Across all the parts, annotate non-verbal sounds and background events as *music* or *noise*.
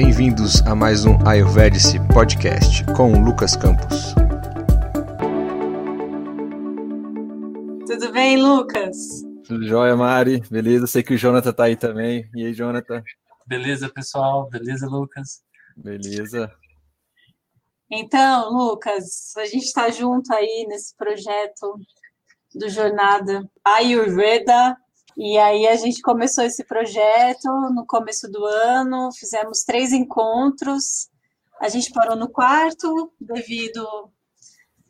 Bem-vindos a mais um Ayurvedic Podcast com o Lucas Campos. Tudo bem, Lucas? Tudo jóia, Mari? Beleza? Sei que o Jonathan tá aí também. E aí, Jonathan? Beleza, pessoal? Beleza, Lucas? Beleza. Então, Lucas, a gente está junto aí nesse projeto do Jornada Ayurveda. E aí a gente começou esse projeto no começo do ano, fizemos três encontros. A gente parou no quarto devido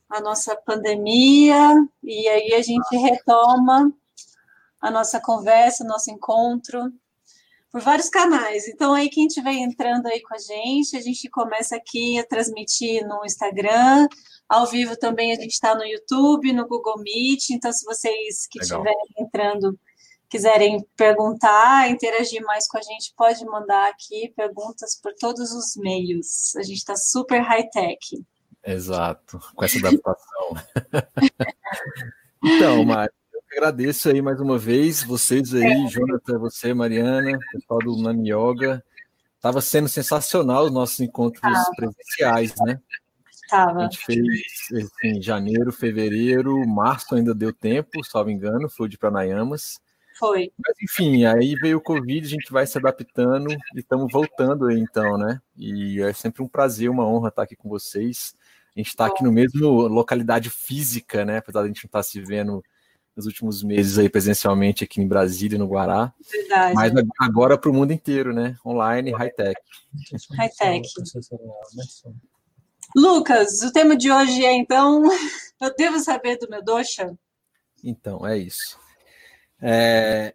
à nossa pandemia, e aí a gente retoma a nossa conversa, nosso encontro por vários canais. Então, aí, quem estiver entrando aí com a gente, a gente começa aqui a transmitir no Instagram, ao vivo também a gente está no YouTube, no Google Meet. Então, se vocês que estiverem entrando quiserem perguntar, interagir mais com a gente, pode mandar aqui perguntas por todos os meios. A gente está super high-tech. Exato, com essa adaptação. *laughs* então, Mário, agradeço aí mais uma vez, vocês aí, Jonathan, você, Mariana, pessoal do Nami Yoga. Estava sendo sensacional os nossos encontros presenciais, né? Tava. A gente fez em assim, janeiro, fevereiro, março ainda deu tempo, salvo engano, foi de Pranayamas. Foi. Mas enfim, aí veio o Covid, a gente vai se adaptando e estamos voltando aí então, né? E é sempre um prazer, uma honra estar aqui com vocês. A gente está aqui no mesmo localidade física, né? Apesar de a gente não estar tá se vendo nos últimos meses aí presencialmente aqui em Brasília e no Guará. Verdade. Mas agora para o mundo inteiro, né? Online, high-tech. High-tech. Lucas, o tema de hoje é então, *laughs* eu devo saber do meu dosha? Então, é isso. É,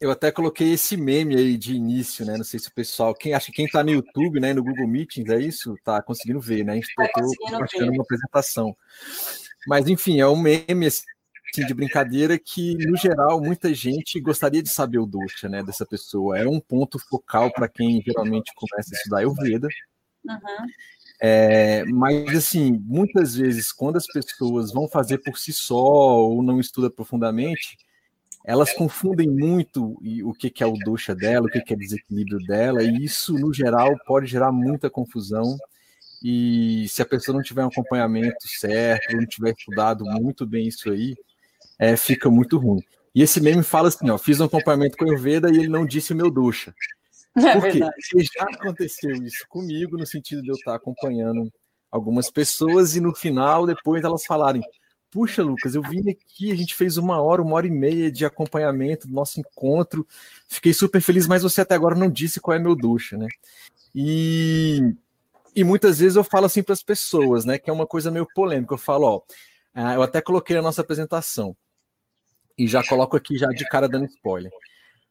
eu até coloquei esse meme aí de início, né? Não sei se o pessoal, quem acha que quem está no YouTube, né, no Google Meetings, é isso, tá conseguindo ver, né? A gente está tá uma apresentação. Mas enfim, é um meme assim, de brincadeira que, no geral, muita gente gostaria de saber o dosha, né, dessa pessoa. É um ponto focal para quem geralmente começa a estudar Ayurveda. Uhum. É, mas, assim, muitas vezes, quando as pessoas vão fazer por si só ou não estudam profundamente, elas confundem muito o que, é o dosha dela, o que, que é desequilíbrio dela, e isso, no geral, pode gerar muita confusão. E se a pessoa não tiver um acompanhamento certo, não tiver estudado muito bem isso aí, é, fica muito ruim. E esse meme fala assim, ó, fiz um acompanhamento com o Ayurveda e ele não disse o meu dosha. *laughs* É Porque já aconteceu isso comigo, no sentido de eu estar acompanhando algumas pessoas e no final, depois elas falarem, puxa, Lucas, eu vim aqui, a gente fez uma hora, uma hora e meia de acompanhamento do nosso encontro, fiquei super feliz, mas você até agora não disse qual é meu dosha, né? E, e muitas vezes eu falo assim para as pessoas, né, que é uma coisa meio polêmica, eu falo, ó, ah, eu até coloquei na nossa apresentação. E já coloco aqui já de cara dando spoiler.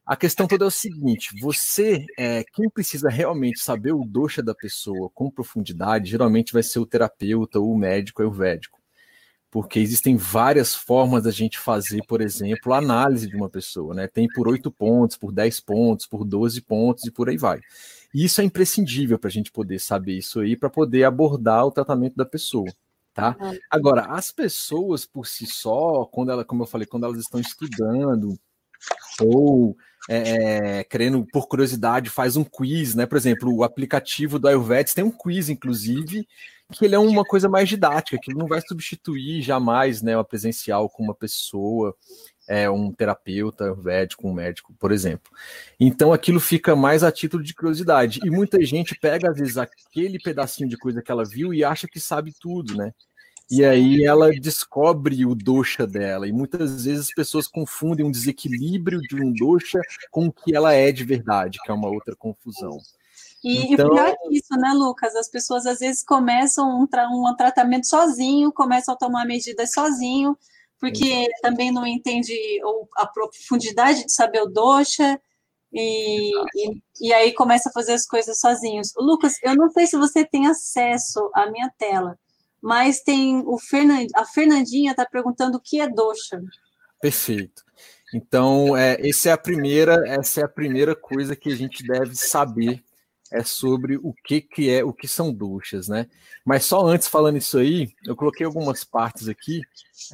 A questão toda é o seguinte: você, é, quem precisa realmente saber o dosha da pessoa com profundidade, geralmente vai ser o terapeuta ou o médico ayurvédico. Porque existem várias formas da gente fazer, por exemplo, a análise de uma pessoa, né? Tem por 8 pontos, por 10 pontos, por 12 pontos e por aí vai. E isso é imprescindível para a gente poder saber isso aí, para poder abordar o tratamento da pessoa tá? Agora, as pessoas por si só, quando ela, como eu falei, quando elas estão estudando ou é, é, querendo, por curiosidade, faz um quiz, né? Por exemplo, o aplicativo do Ayurveda tem um quiz, inclusive, que ele é uma coisa mais didática, que não vai substituir jamais né, uma presencial com uma pessoa, é, um terapeuta ayurvédico, um médico, por exemplo. Então aquilo fica mais a título de curiosidade. E muita gente pega, às vezes, aquele pedacinho de coisa que ela viu e acha que sabe tudo, né? E aí ela descobre o dosha dela. E muitas vezes as pessoas confundem um desequilíbrio de um dosha com o que ela é de verdade, que é uma outra confusão. E, então... e pior que isso, né, Lucas? As pessoas às vezes começam um, tra um tratamento sozinho, começam a tomar medidas sozinho, porque também não entende a profundidade de saber o dosha, e, e, e, aí começa a fazer as coisas sozinhos. Lucas, eu não sei se você tem acesso à minha tela, mas tem o Fernand, a Fernandinha está perguntando o que é dosha. Perfeito. Então, é, essa é a primeira, essa é a primeira coisa que a gente deve saber é sobre o que, que é, o que são duchas, né? Mas só antes falando isso aí, eu coloquei algumas partes aqui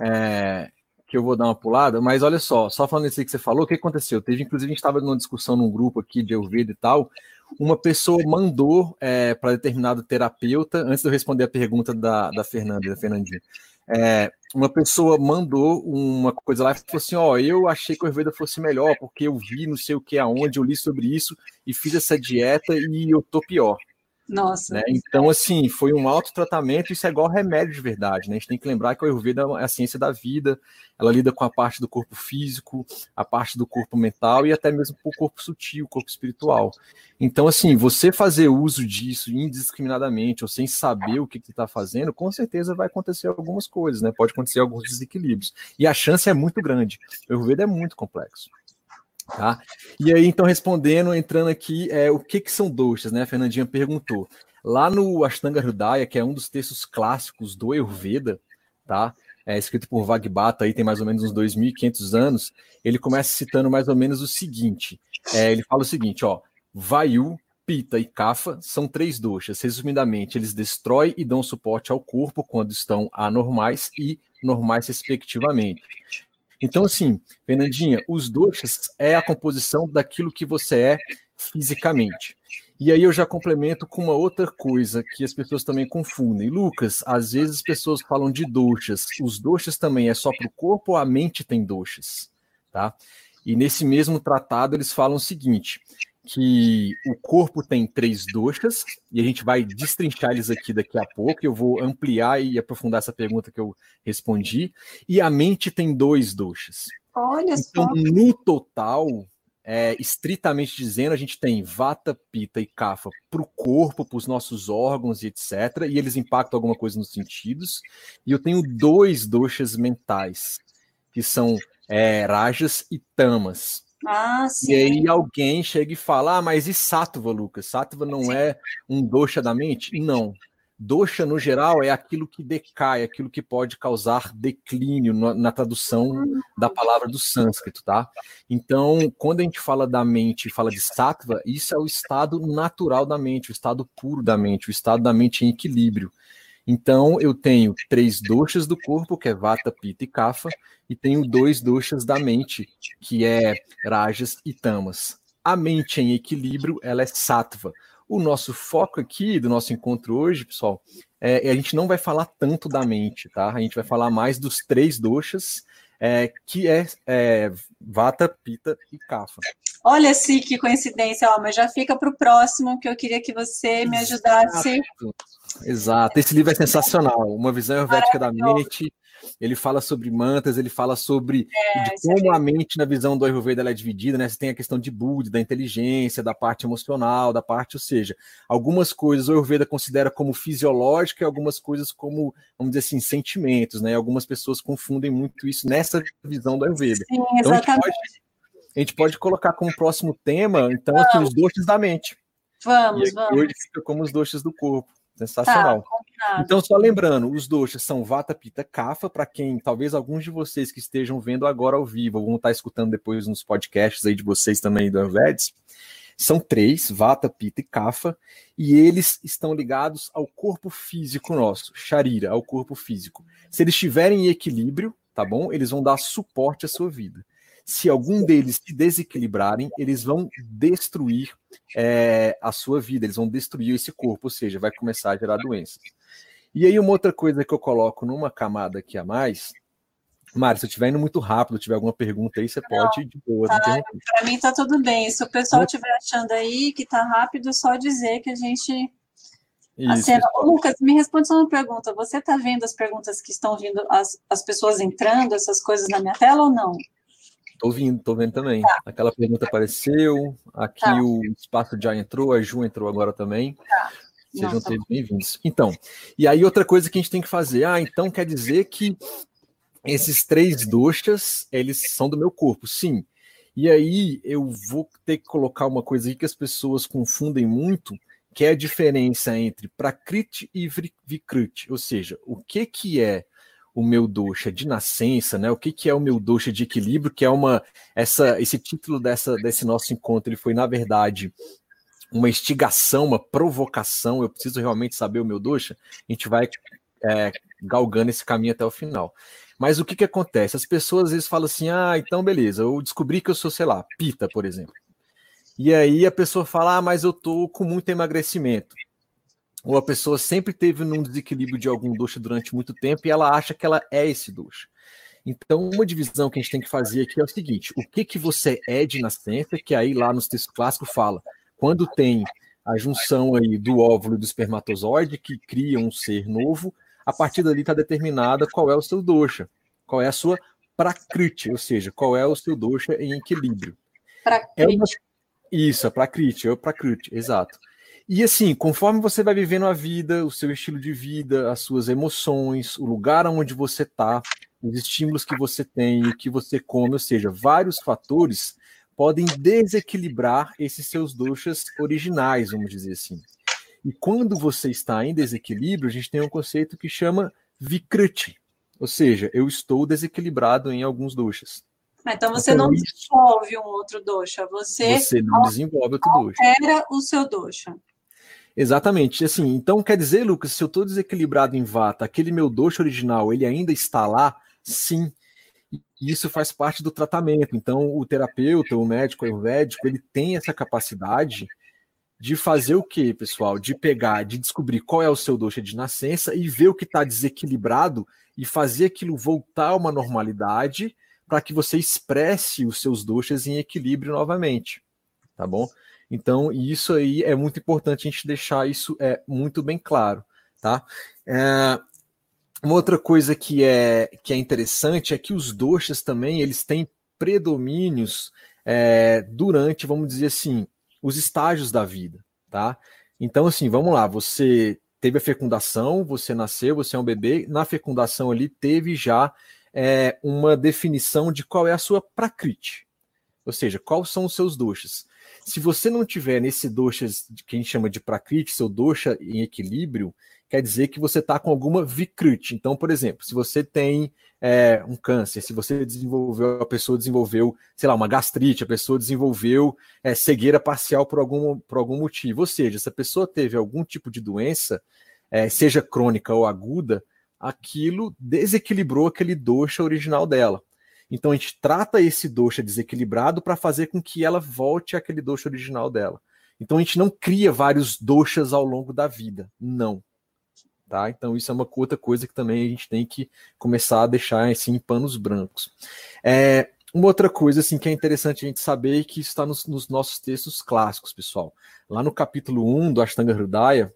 é, que eu vou dar uma pulada, mas olha só, só falando isso aí que você falou, o que aconteceu? Teve, inclusive, a gente estava numa discussão num grupo aqui de Ayurveda e tal, uma pessoa mandou é, para determinado terapeuta, antes de eu responder a pergunta da, da Fernanda, da Fernandinha, é, uma pessoa mandou uma coisa lá e falou assim: Ó, eu achei que o Ayurveda fosse melhor, porque eu vi não sei o que aonde, eu li sobre isso e fiz essa dieta e eu tô pior. Nossa. Né? Então, assim, foi um autotratamento, isso é igual remédio de verdade, né? A gente tem que lembrar que o Ayurveda é a ciência da vida, ela lida com a parte do corpo físico, a parte do corpo mental e até mesmo com o corpo sutil, o corpo espiritual. Então, assim, você fazer uso disso indiscriminadamente ou sem saber o que você está fazendo, com certeza vai acontecer algumas coisas, né? Pode acontecer alguns desequilíbrios. E a chance é muito grande. O Ayurveda é muito complexo. Tá? E aí, então, respondendo, entrando aqui, é, o que, que são doshas, né? A Fernandinha perguntou. Lá no Ashtanga Hridaya, que é um dos textos clássicos do Ayurveda, tá? É escrito por Vagbata, aí tem mais ou menos uns 2.500 anos, ele começa citando mais ou menos o seguinte, é, ele fala o seguinte, ó, Vayu, Pita e Kapha são três doshas, resumidamente, eles destroem e dão suporte ao corpo quando estão anormais e normais respectivamente. Então, assim, Fernandinha, os doshas é a composição daquilo que você é fisicamente. E aí eu já complemento com uma outra coisa que as pessoas também confundem. Lucas, às vezes as pessoas falam de doshas. Os doshas também é só para o corpo ou a mente tem doshas? Tá? E nesse mesmo tratado eles falam o seguinte: que o corpo tem três doxas, e a gente vai destrinchar eles aqui daqui a pouco, eu vou ampliar e aprofundar essa pergunta que eu respondi, e a mente tem dois doxas. Olha então, só. no total, é, estritamente dizendo, a gente tem vata, pita e kapha para o corpo, para os nossos órgãos e etc. E eles impactam alguma coisa nos sentidos. E eu tenho dois doxas mentais, que são é, rajas e tamas. Ah, sim. E aí alguém chega e fala: Ah, mas e Sattva, Lucas? Sattva não sim. é um dosha da mente? Não. Dosha, no geral, é aquilo que decai, aquilo que pode causar declínio na, na tradução da palavra do sânscrito, tá? Então, quando a gente fala da mente e fala de sattva, isso é o estado natural da mente, o estado puro da mente, o estado da mente em equilíbrio. Então, eu tenho três doshas do corpo, que é Vata, Pitta e Kapha, e tenho dois doshas da mente, que é Rajas e Tamas. A mente em equilíbrio, ela é Sattva. O nosso foco aqui do nosso encontro hoje, pessoal, é, a gente não vai falar tanto da mente, tá? A gente vai falar mais dos três doshas, é, que é, é Vata, Pitta e Kapha. Olha, sim, que coincidência, ó, mas já fica para o próximo, que eu queria que você me ajudasse. Exato. Exato. Esse livro é sensacional. Uma visão hervética da mente. Ele fala sobre mantas, ele fala sobre é, como é a mente na visão do Ayurveda é dividida, né? Você tem a questão de Buddha, da inteligência, da parte emocional, da parte, ou seja, algumas coisas o Ayurveda considera como fisiológica e algumas coisas como, vamos dizer assim, sentimentos, né? Algumas pessoas confundem muito isso nessa visão do Ayurveda. Sim, então, pode, a gente pode colocar como próximo tema, então, aqui, os doces da mente. Vamos, e vamos. Hoje fica como os doces do corpo. Sensacional. Tá, então, só lembrando, os doshas são Vata, Pita, Kapha, para quem, talvez alguns de vocês que estejam vendo agora ao vivo, ou vão estar escutando depois nos podcasts aí de vocês também do Anvedes, são três, Vata, Pita e Kapha, e eles estão ligados ao corpo físico nosso, Sharira, ao corpo físico. Se eles estiverem em equilíbrio, tá bom? Eles vão dar suporte à sua vida se algum deles se desequilibrarem, eles vão destruir é, a sua vida, eles vão destruir esse corpo, ou seja, vai começar a gerar doenças. E aí, uma outra coisa que eu coloco numa camada aqui a mais, Mário, se eu estiver indo muito rápido, tiver alguma pergunta aí, você não, pode de boa. Tá, Para mim tá tudo bem. Se o pessoal estiver achando aí que tá rápido, só dizer que a gente. Isso, cena... Lucas, me responde só uma pergunta. Você está vendo as perguntas que estão vindo, as, as pessoas entrando, essas coisas na minha tela ou não? Tô vindo, tô vendo também. Tá. Aquela pergunta apareceu, aqui tá. o espaço já entrou, a Ju entrou agora também. Tá. Sejam todos bem-vindos. Então, e aí outra coisa que a gente tem que fazer, ah, então quer dizer que esses três doxas, eles são do meu corpo, sim. E aí eu vou ter que colocar uma coisa aí que as pessoas confundem muito, que é a diferença entre Prakriti e Vikriti, ou seja, o que que é o meu dosha de nascença, né? O que, que é o meu dosha de equilíbrio, que é uma essa esse título dessa desse nosso encontro, ele foi na verdade uma instigação, uma provocação. Eu preciso realmente saber o meu dosha. A gente vai é, galgando esse caminho até o final. Mas o que que acontece? As pessoas às vezes falam assim: "Ah, então beleza, eu descobri que eu sou, sei lá, pita, por exemplo". E aí a pessoa fala: ah, mas eu tô com muito emagrecimento. Ou a pessoa sempre teve num desequilíbrio de algum dosha durante muito tempo e ela acha que ela é esse dosha. Então, uma divisão que a gente tem que fazer aqui é o seguinte: o que que você é de nascença, que aí lá nos textos clássicos fala, quando tem a junção aí do óvulo e do espermatozoide que cria um ser novo, a partir dali está determinada qual é o seu dosha, qual é a sua prakriti, ou seja, qual é o seu dosha em equilíbrio. Prakriti. É uma... Isso, a prakriti, é o prakriti, exato. E assim, conforme você vai vivendo a vida, o seu estilo de vida, as suas emoções, o lugar onde você está, os estímulos que você tem, o que você come, ou seja, vários fatores podem desequilibrar esses seus doshas originais, vamos dizer assim. E quando você está em desequilíbrio, a gente tem um conceito que chama vikruti, ou seja, eu estou desequilibrado em alguns doshas. Então você então, não desenvolve um outro dosha, você, você não desenvolve outro dosha. Altera o seu dosha. Exatamente. Assim, então quer dizer, Lucas, se eu estou desequilibrado em vata, aquele meu dosha original, ele ainda está lá? Sim. Isso faz parte do tratamento. Então, o terapeuta, o médico ayurvédico, ele tem essa capacidade de fazer o que, pessoal? De pegar, de descobrir qual é o seu dosha de nascença e ver o que está desequilibrado e fazer aquilo voltar a uma normalidade para que você expresse os seus doshas em equilíbrio novamente. Tá bom? Então, isso aí é muito importante a gente deixar isso é, muito bem claro, tá? É, uma outra coisa que é, que é interessante é que os doshas também, eles têm predomínios é, durante, vamos dizer assim, os estágios da vida, tá? Então, assim, vamos lá, você teve a fecundação, você nasceu, você é um bebê, na fecundação ali teve já é, uma definição de qual é a sua prakriti, ou seja, quais são os seus doshas. Se você não tiver nesse dosha que a gente chama de prakriti, seu dosha em equilíbrio, quer dizer que você está com alguma vikriti. Então, por exemplo, se você tem é, um câncer, se você desenvolveu, a pessoa desenvolveu, sei lá, uma gastrite, a pessoa desenvolveu é, cegueira parcial por algum, por algum motivo. Ou seja, se a pessoa teve algum tipo de doença, é, seja crônica ou aguda, aquilo desequilibrou aquele dosha original dela. Então a gente trata esse dosha desequilibrado para fazer com que ela volte àquele dosha original dela. Então a gente não cria vários doshas ao longo da vida, não. Tá? Então isso é uma outra coisa que também a gente tem que começar a deixar assim, em panos brancos. É, uma outra coisa assim que é interessante a gente saber é que está nos, nos, nossos textos clássicos, pessoal. Lá no capítulo 1 do Ashtanga Hridaya,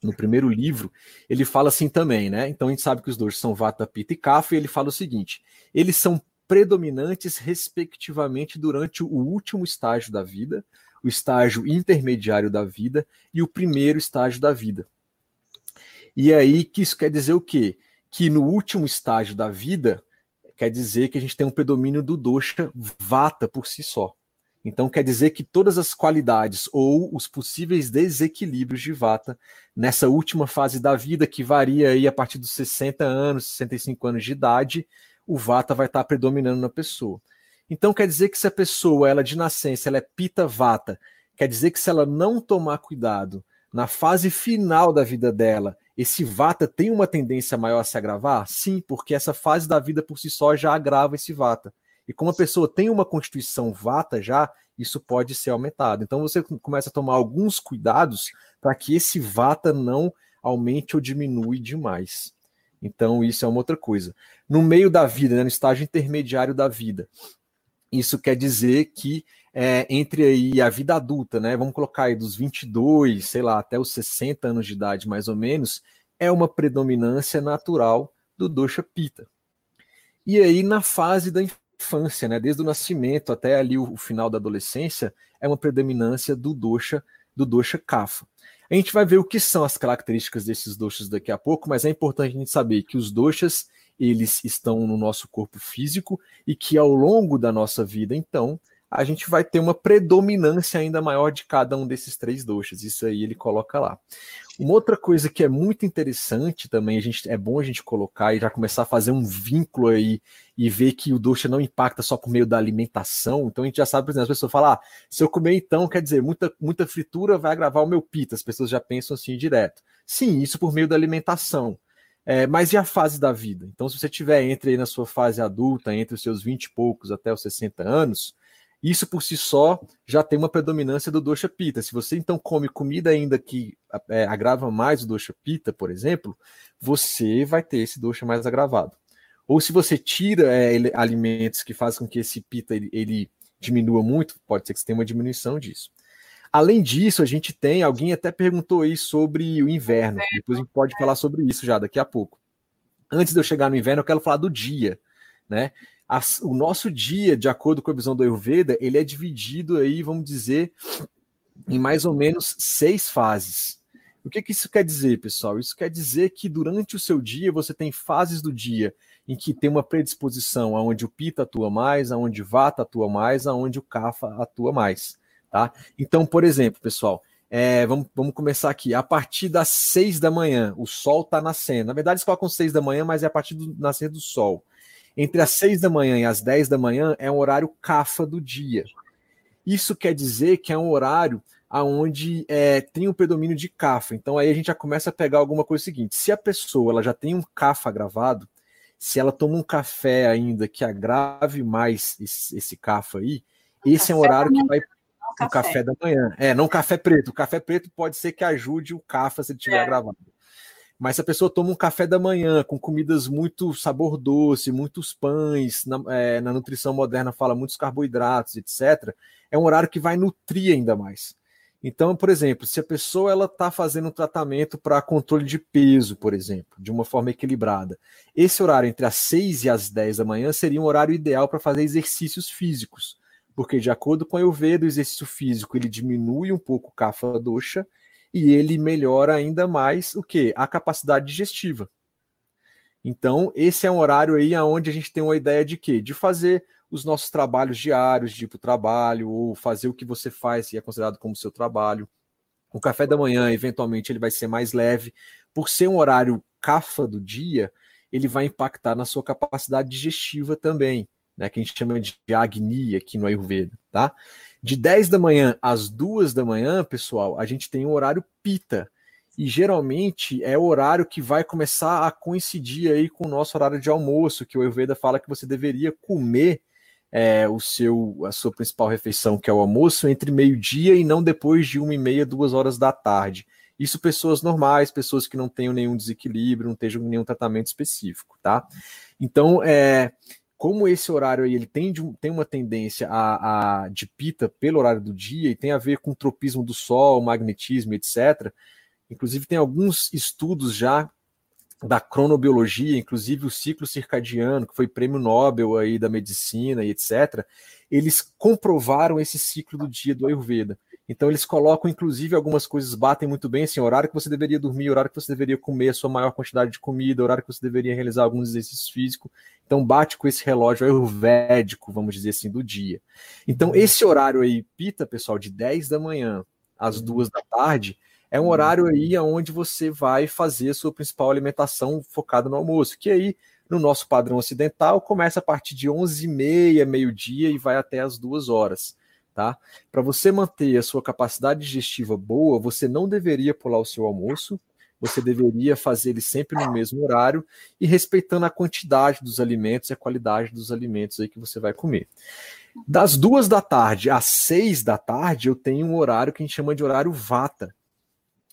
no primeiro livro, ele fala assim também, né? Então a gente sabe que os dois são Vata, Pitta e Kapha, e ele fala o seguinte: eles são predominantes, respectivamente, durante o último estágio da vida, o estágio intermediário da vida e o primeiro estágio da vida. E aí que isso quer dizer o quê? Que no último estágio da vida quer dizer que a gente tem um predomínio do dosha vata por si só. Então quer dizer que todas as qualidades ou os possíveis desequilíbrios de vata nessa última fase da vida que varia aí a partir dos 60 anos, 65 anos de idade, o vata vai estar predominando na pessoa. Então quer dizer que se a pessoa, ela de nascença, ela é pita vata, quer dizer que se ela não tomar cuidado na fase final da vida dela, esse vata tem uma tendência maior a se agravar? Sim, porque essa fase da vida por si só já agrava esse vata. E como a pessoa tem uma constituição vata já, isso pode ser aumentado. Então você começa a tomar alguns cuidados para que esse vata não aumente ou diminui demais. Então, isso é uma outra coisa. No meio da vida, né, no estágio intermediário da vida, isso quer dizer que é, entre aí a vida adulta, né, vamos colocar aí dos 22, sei lá, até os 60 anos de idade, mais ou menos, é uma predominância natural do dosha pita. E aí, na fase da infância, né, desde o nascimento até ali o, o final da adolescência, é uma predominância do dosha, do dosha kapha. A gente vai ver o que são as características desses doshas daqui a pouco, mas é importante a gente saber que os doshas eles estão no nosso corpo físico e que ao longo da nossa vida, então, a gente vai ter uma predominância ainda maior de cada um desses três doshas. Isso aí ele coloca lá. Uma outra coisa que é muito interessante também, a gente, é bom a gente colocar e já começar a fazer um vínculo aí e ver que o dosha não impacta só por meio da alimentação. Então a gente já sabe, por exemplo, as pessoas falam, ah, se eu comer então, quer dizer, muita, muita fritura vai agravar o meu pita. As pessoas já pensam assim direto. Sim, isso por meio da alimentação. É, mas e a fase da vida? Então, se você tiver entre aí na sua fase adulta, entre os seus 20 e poucos até os 60 anos, Isso por si só já tem uma predominância do dosha pita. Se você então come comida ainda que é, agrava mais o dosha pita, por exemplo, você vai ter esse dosha mais agravado. Ou se você tira é, alimentos que fazem com que esse pita ele, ele diminua muito, pode ser que você tenha uma diminuição disso. Além disso, a gente tem, alguém até perguntou aí sobre o inverno. Depois a gente pode falar sobre isso já daqui a pouco. Antes de eu chegar no inverno, eu quero falar do dia, né? As, o nosso dia, de acordo com a visão do Ayurveda, ele é dividido aí, vamos dizer, em mais ou menos seis fases. O que, que isso quer dizer, pessoal? Isso quer dizer que durante o seu dia você tem fases do dia em que tem uma predisposição aonde o Pita atua mais, aonde o Vata atua mais, aonde o Kapha atua mais, tá? Então, por exemplo, pessoal, é, vamos, vamos começar aqui. A partir das seis da manhã, o sol está nascendo. Na verdade, eles colocam seis da manhã, mas é a partir do nascer do sol. Entre as seis da manhã e as dez da manhã é um horário cafa do dia. Isso quer dizer que é um horário aonde é, tem um predomínio de cafa. Então aí a gente já começa a pegar alguma coisa seguinte. Se a pessoa ela já tem um cafa gravado, se ela toma um café ainda que agrave mais esse, esse cafa aí, esse é um horário que vai o café. café. da manhã. É, não café preto. O café preto pode ser que ajude o cafa se ele estiver é. gravado. Mas se a pessoa toma um café da manhã com comidas muito sabor doce, muitos pães, na, é, na nutrição moderna fala muitos carboidratos, etc., é um horário que vai nutrir ainda mais. Então, por exemplo, se a pessoa ela está fazendo um tratamento para controle de peso, por exemplo, de uma forma equilibrada, esse horário entre as 6 e as 10 da manhã seria um horário ideal para fazer exercícios físicos, porque de acordo com a Ayurveda, o exercício físico ele diminui um pouco o kapha dosha e ele melhora ainda mais o que? A capacidade digestiva. Então, esse é um horário aí onde a gente tem uma ideia de quê? De fazer os nossos trabalhos diários, de ir para o trabalho, ou fazer o que você faz e é considerado como seu trabalho. O café da manhã, eventualmente, ele vai ser mais leve. Por ser um horário cafa do dia, ele vai impactar na sua capacidade digestiva também, né? Que a gente chama de agni aqui no Ayurveda, tá? De 10 da manhã às 2 da manhã, pessoal, a gente tem um horário pita. E geralmente é o horário que vai começar a coincidir aí com o nosso horário de almoço, que o Ayurveda fala que você deveria comer é, o seu, a sua principal refeição, que é o almoço, entre meio-dia e não depois de uma e meia, duas horas da tarde. Isso pessoas normais, pessoas que não tenham nenhum desequilíbrio, não tenham nenhum tratamento específico, tá? Então, é, como esse horário aí ele tem, de, tem uma tendência a, a, de pita pelo horário do dia e tem a ver com o tropismo do Sol, magnetismo, etc. Inclusive tem alguns estudos já da cronobiologia, inclusive o ciclo circadiano, que foi prêmio Nobel aí da medicina e etc. Eles comprovaram esse ciclo do dia do Ayurveda. Então eles colocam, inclusive, algumas coisas batem muito bem, assim, horário que você deveria dormir, horário que você deveria comer a sua maior quantidade de comida, horário que você deveria realizar alguns exercícios físicos. Então bate com esse relógio ayurvédico, vamos dizer assim, do dia. Então uhum. esse horário aí, pita, pessoal, de 10 da manhã às 2 uhum. da tarde, é um horário aí onde você vai fazer a sua principal alimentação focada no almoço, que aí no nosso padrão ocidental começa a partir de 11h30, meio-dia e vai até as 2 horas tá? Para você manter a sua capacidade digestiva boa, você não deveria pular o seu almoço, você deveria fazer ele sempre no mesmo horário e respeitando a quantidade dos alimentos e a qualidade dos alimentos aí que você vai comer. Das duas da tarde às seis da tarde, eu tenho um horário que a gente chama de horário vata.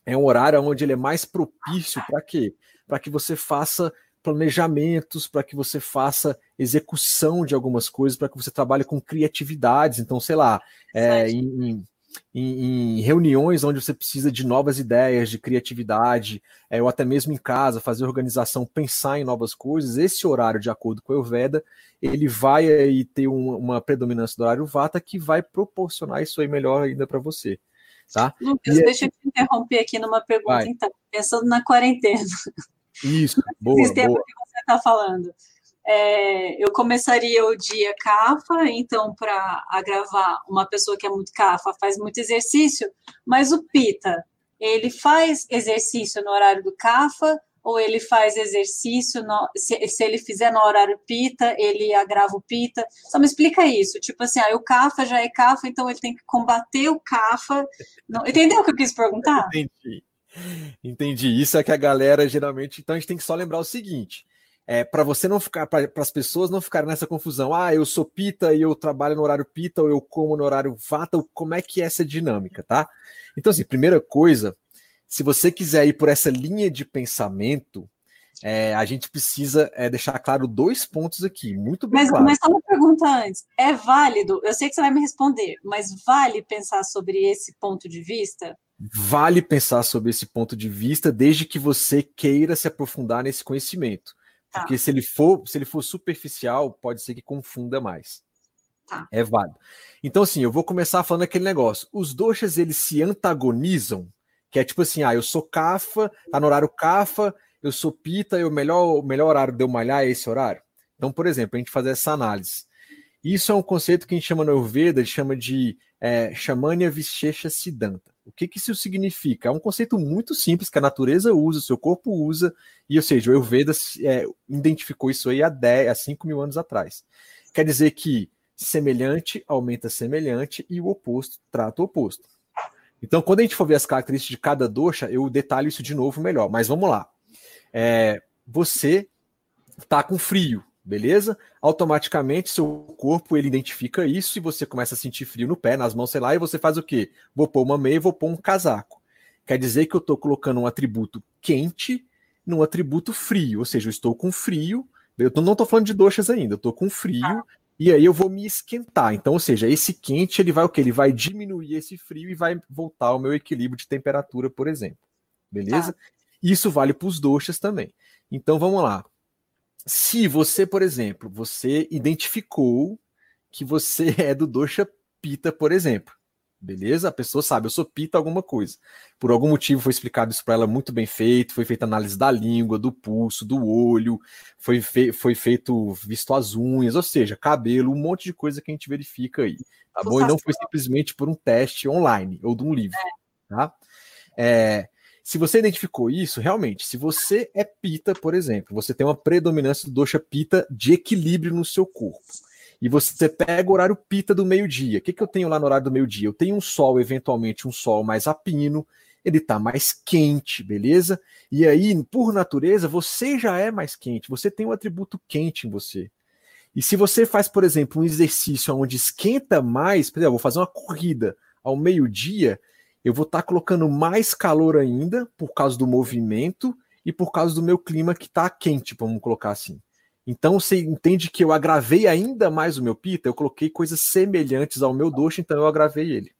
É um horário onde ele é mais propício para quê? Para que você faça planejamentos, para que você faça execução de algumas coisas, para que você trabalhe com criatividades. Então, sei lá, é, em, em, em, reuniões onde você precisa de novas ideias, de criatividade, é, ou até mesmo em casa, fazer organização, pensar em novas coisas, esse horário, de acordo com o Ayurveda, ele vai aí ter um, uma predominância do horário Vata que vai proporcionar isso aí melhor ainda para você. Tá? Lucas, e deixa eu te interromper aqui numa pergunta, vai. então, pensando na quarentena. Isso, boa, Esse tempo que você está falando. É, eu começaria o dia CAFA, então, para agravar uma pessoa que é muito CAFA, faz muito exercício, mas o PITA, ele faz exercício no horário do CAFA ou ele faz exercício, no, se, se, ele fizer no horário PITA, ele agrava o PITA? Só me explica isso, tipo assim, ah, o CAFA já é CAFA, então ele tem que combater o CAFA. Não, entendeu o que eu quis perguntar? Entendi. Entendi. Isso é que a galera geralmente. Então a gente tem que só lembrar o seguinte: é, para você não ficar, para as pessoas não ficarem nessa confusão. Ah, eu sou pita e eu trabalho no horário pita, ou eu como no horário vata, como é que é essa dinâmica, tá? Então, assim, primeira coisa, se você quiser ir por essa linha de pensamento, é, a gente precisa é, deixar claro dois pontos aqui, muito bem mas, claro. Mas só uma pergunta antes, é válido, eu sei que você vai me responder, mas vale pensar sobre esse ponto de vista? Vale pensar sobre esse ponto de vista, desde que você queira se aprofundar nesse conhecimento. Tá. Porque se ele for, se ele for superficial, pode ser que confunda mais. Tá. É válido. Então, assim, eu vou começar falando aquele negócio. Os doxas, eles se antagonizam, que é tipo assim, ah, eu sou cafa, tá no horário cafa, eu sou pita, e o melhor, o melhor horário de eu malhar é esse horário. Então, por exemplo, a gente fazer essa análise. Isso é um conceito que a gente chama no Ayurveda, chama de é, Shamanya Vishesha Siddhanta. O que, que isso significa? É um conceito muito simples que a natureza usa, o seu corpo usa, e ou seja, o Ayurveda é, identificou isso aí há, 10, há 5 mil anos atrás. Quer dizer que semelhante aumenta semelhante e o oposto trata o oposto. Então, quando a gente for ver as características de cada dosha, eu detalho isso de novo melhor. Mas vamos lá. É, você está com frio, beleza? Automaticamente seu corpo ele identifica isso e você começa a sentir frio no pé, nas mãos, sei lá, e você faz o quê? Vou pôr uma meia, vou pôr um casaco. Quer dizer que eu estou colocando um atributo quente num atributo frio, ou seja, eu estou com frio. Eu não estou falando de doxas ainda, eu estou com frio e aí eu vou me esquentar. Então, ou seja, esse quente ele vai o quê? Ele vai diminuir esse frio e vai voltar ao meu equilíbrio de temperatura, por exemplo. Beleza? Ah. Isso vale para os doxas também. Então vamos lá se você, por exemplo, você identificou que você *laughs* é do Dosha Pita, por exemplo, beleza? A pessoa sabe, eu sou Pita alguma coisa. Por algum motivo foi explicado isso para ela muito bem feito, foi feita análise da língua, do pulso, do olho, foi, fe foi feito visto as unhas, ou seja, cabelo, um monte de coisa que a gente verifica aí, tá bom? E não foi simplesmente por um teste online ou de um livro, tá? É, se você identificou isso, realmente, se você é pita, por exemplo, você tem uma predominância do dosha pita de equilíbrio no seu corpo. E você pega o horário pita do meio-dia. O que, que eu tenho lá no horário do meio-dia? Eu tenho um sol, eventualmente, um sol mais apino, ele está mais quente, beleza? E aí, por natureza, você já é mais quente, você tem um atributo quente em você. E se você faz, por exemplo, um exercício onde esquenta mais, por exemplo, eu vou fazer uma corrida ao meio-dia, eu vou estar tá colocando mais calor ainda por causa do movimento e por causa do meu clima que está quente, vamos colocar assim. Então você entende que eu agravei ainda mais o meu pita, eu coloquei coisas semelhantes ao meu doce, então eu agravei ele.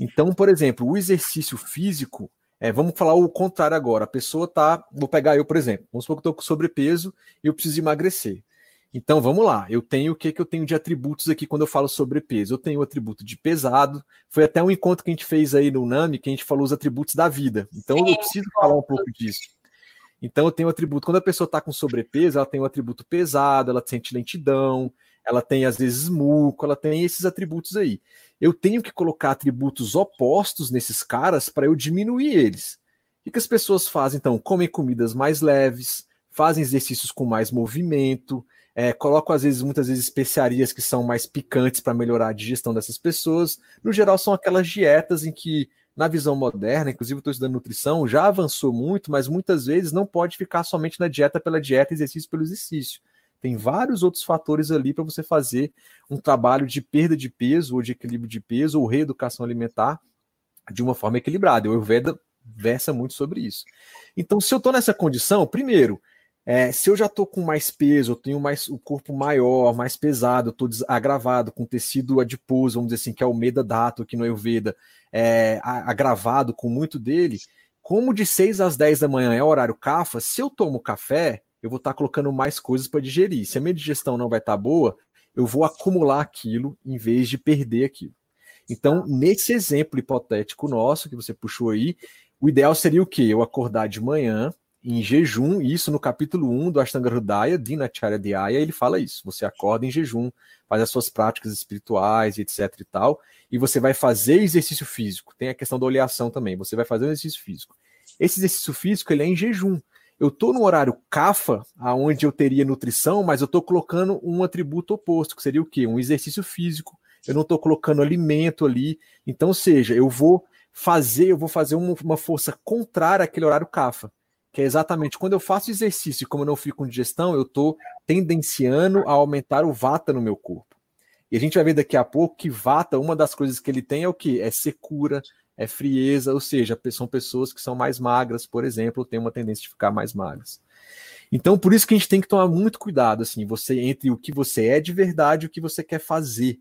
Então, por exemplo, o exercício físico, é, vamos falar o contrário agora. A pessoa tá, vou pegar eu, por exemplo, vamos supor que eu estou com sobrepeso e eu preciso emagrecer. Então vamos lá, eu tenho o que, que eu tenho de atributos aqui quando eu falo sobre peso? Eu tenho o atributo de pesado, foi até um encontro que a gente fez aí no NAMI que a gente falou os atributos da vida. Então eu preciso falar um pouco disso. Então eu tenho o atributo, quando a pessoa está com sobrepeso, ela tem o atributo pesado, ela sente lentidão, ela tem às vezes muco, ela tem esses atributos aí. Eu tenho que colocar atributos opostos nesses caras para eu diminuir eles. O que as pessoas fazem então? Comem comidas mais leves, fazem exercícios com mais movimento, é, coloco, às vezes, muitas vezes, especiarias que são mais picantes para melhorar a digestão dessas pessoas. No geral, são aquelas dietas em que, na visão moderna, inclusive estou estudando nutrição, já avançou muito, mas muitas vezes não pode ficar somente na dieta pela dieta, exercício pelo exercício. Tem vários outros fatores ali para você fazer um trabalho de perda de peso, ou de equilíbrio de peso, ou reeducação alimentar de uma forma equilibrada. O Ayurveda versa muito sobre isso. Então, se eu estou nessa condição, primeiro, é, se eu já estou com mais peso, eu tenho mais o corpo maior, mais pesado, eu estou agravado com tecido adiposo, vamos dizer assim, que é o Meda Dato aqui no Ayurveda, é, agravado com muito dele, como de 6 às 10 da manhã é horário CAFA, se eu tomo café, eu vou estar tá colocando mais coisas para digerir. Se a minha digestão não vai estar tá boa, eu vou acumular aquilo em vez de perder aquilo. Então, nesse exemplo hipotético nosso que você puxou aí, o ideal seria o quê? Eu acordar de manhã, em jejum, isso no capítulo 1 do Ashtanga Hridaya, Dinacharya Dhyaya, ele fala isso. Você acorda em jejum, faz as suas práticas espirituais, etc e tal, e você vai fazer exercício físico. Tem a questão da oleação também, você vai fazer um exercício físico. Esse exercício físico, ele é em jejum. Eu estou no horário CAFA, aonde eu teria nutrição, mas eu estou colocando um atributo oposto, que seria o quê? Um exercício físico. Eu não estou colocando alimento ali. Então, seja, eu vou fazer, eu vou fazer uma, força contrária àquele horário CAFA que é exatamente quando eu faço exercício e como eu não fico com digestão, eu estou tendenciando a aumentar o vata no meu corpo. E a gente vai ver daqui a pouco que vata, uma das coisas que ele tem é o que? É secura, é frieza, ou seja, são pessoas que são mais magras, por exemplo, têm uma tendência de ficar mais magras. Então, por isso que a gente tem que tomar muito cuidado, assim, você entre o que você é de verdade e o que você quer fazer.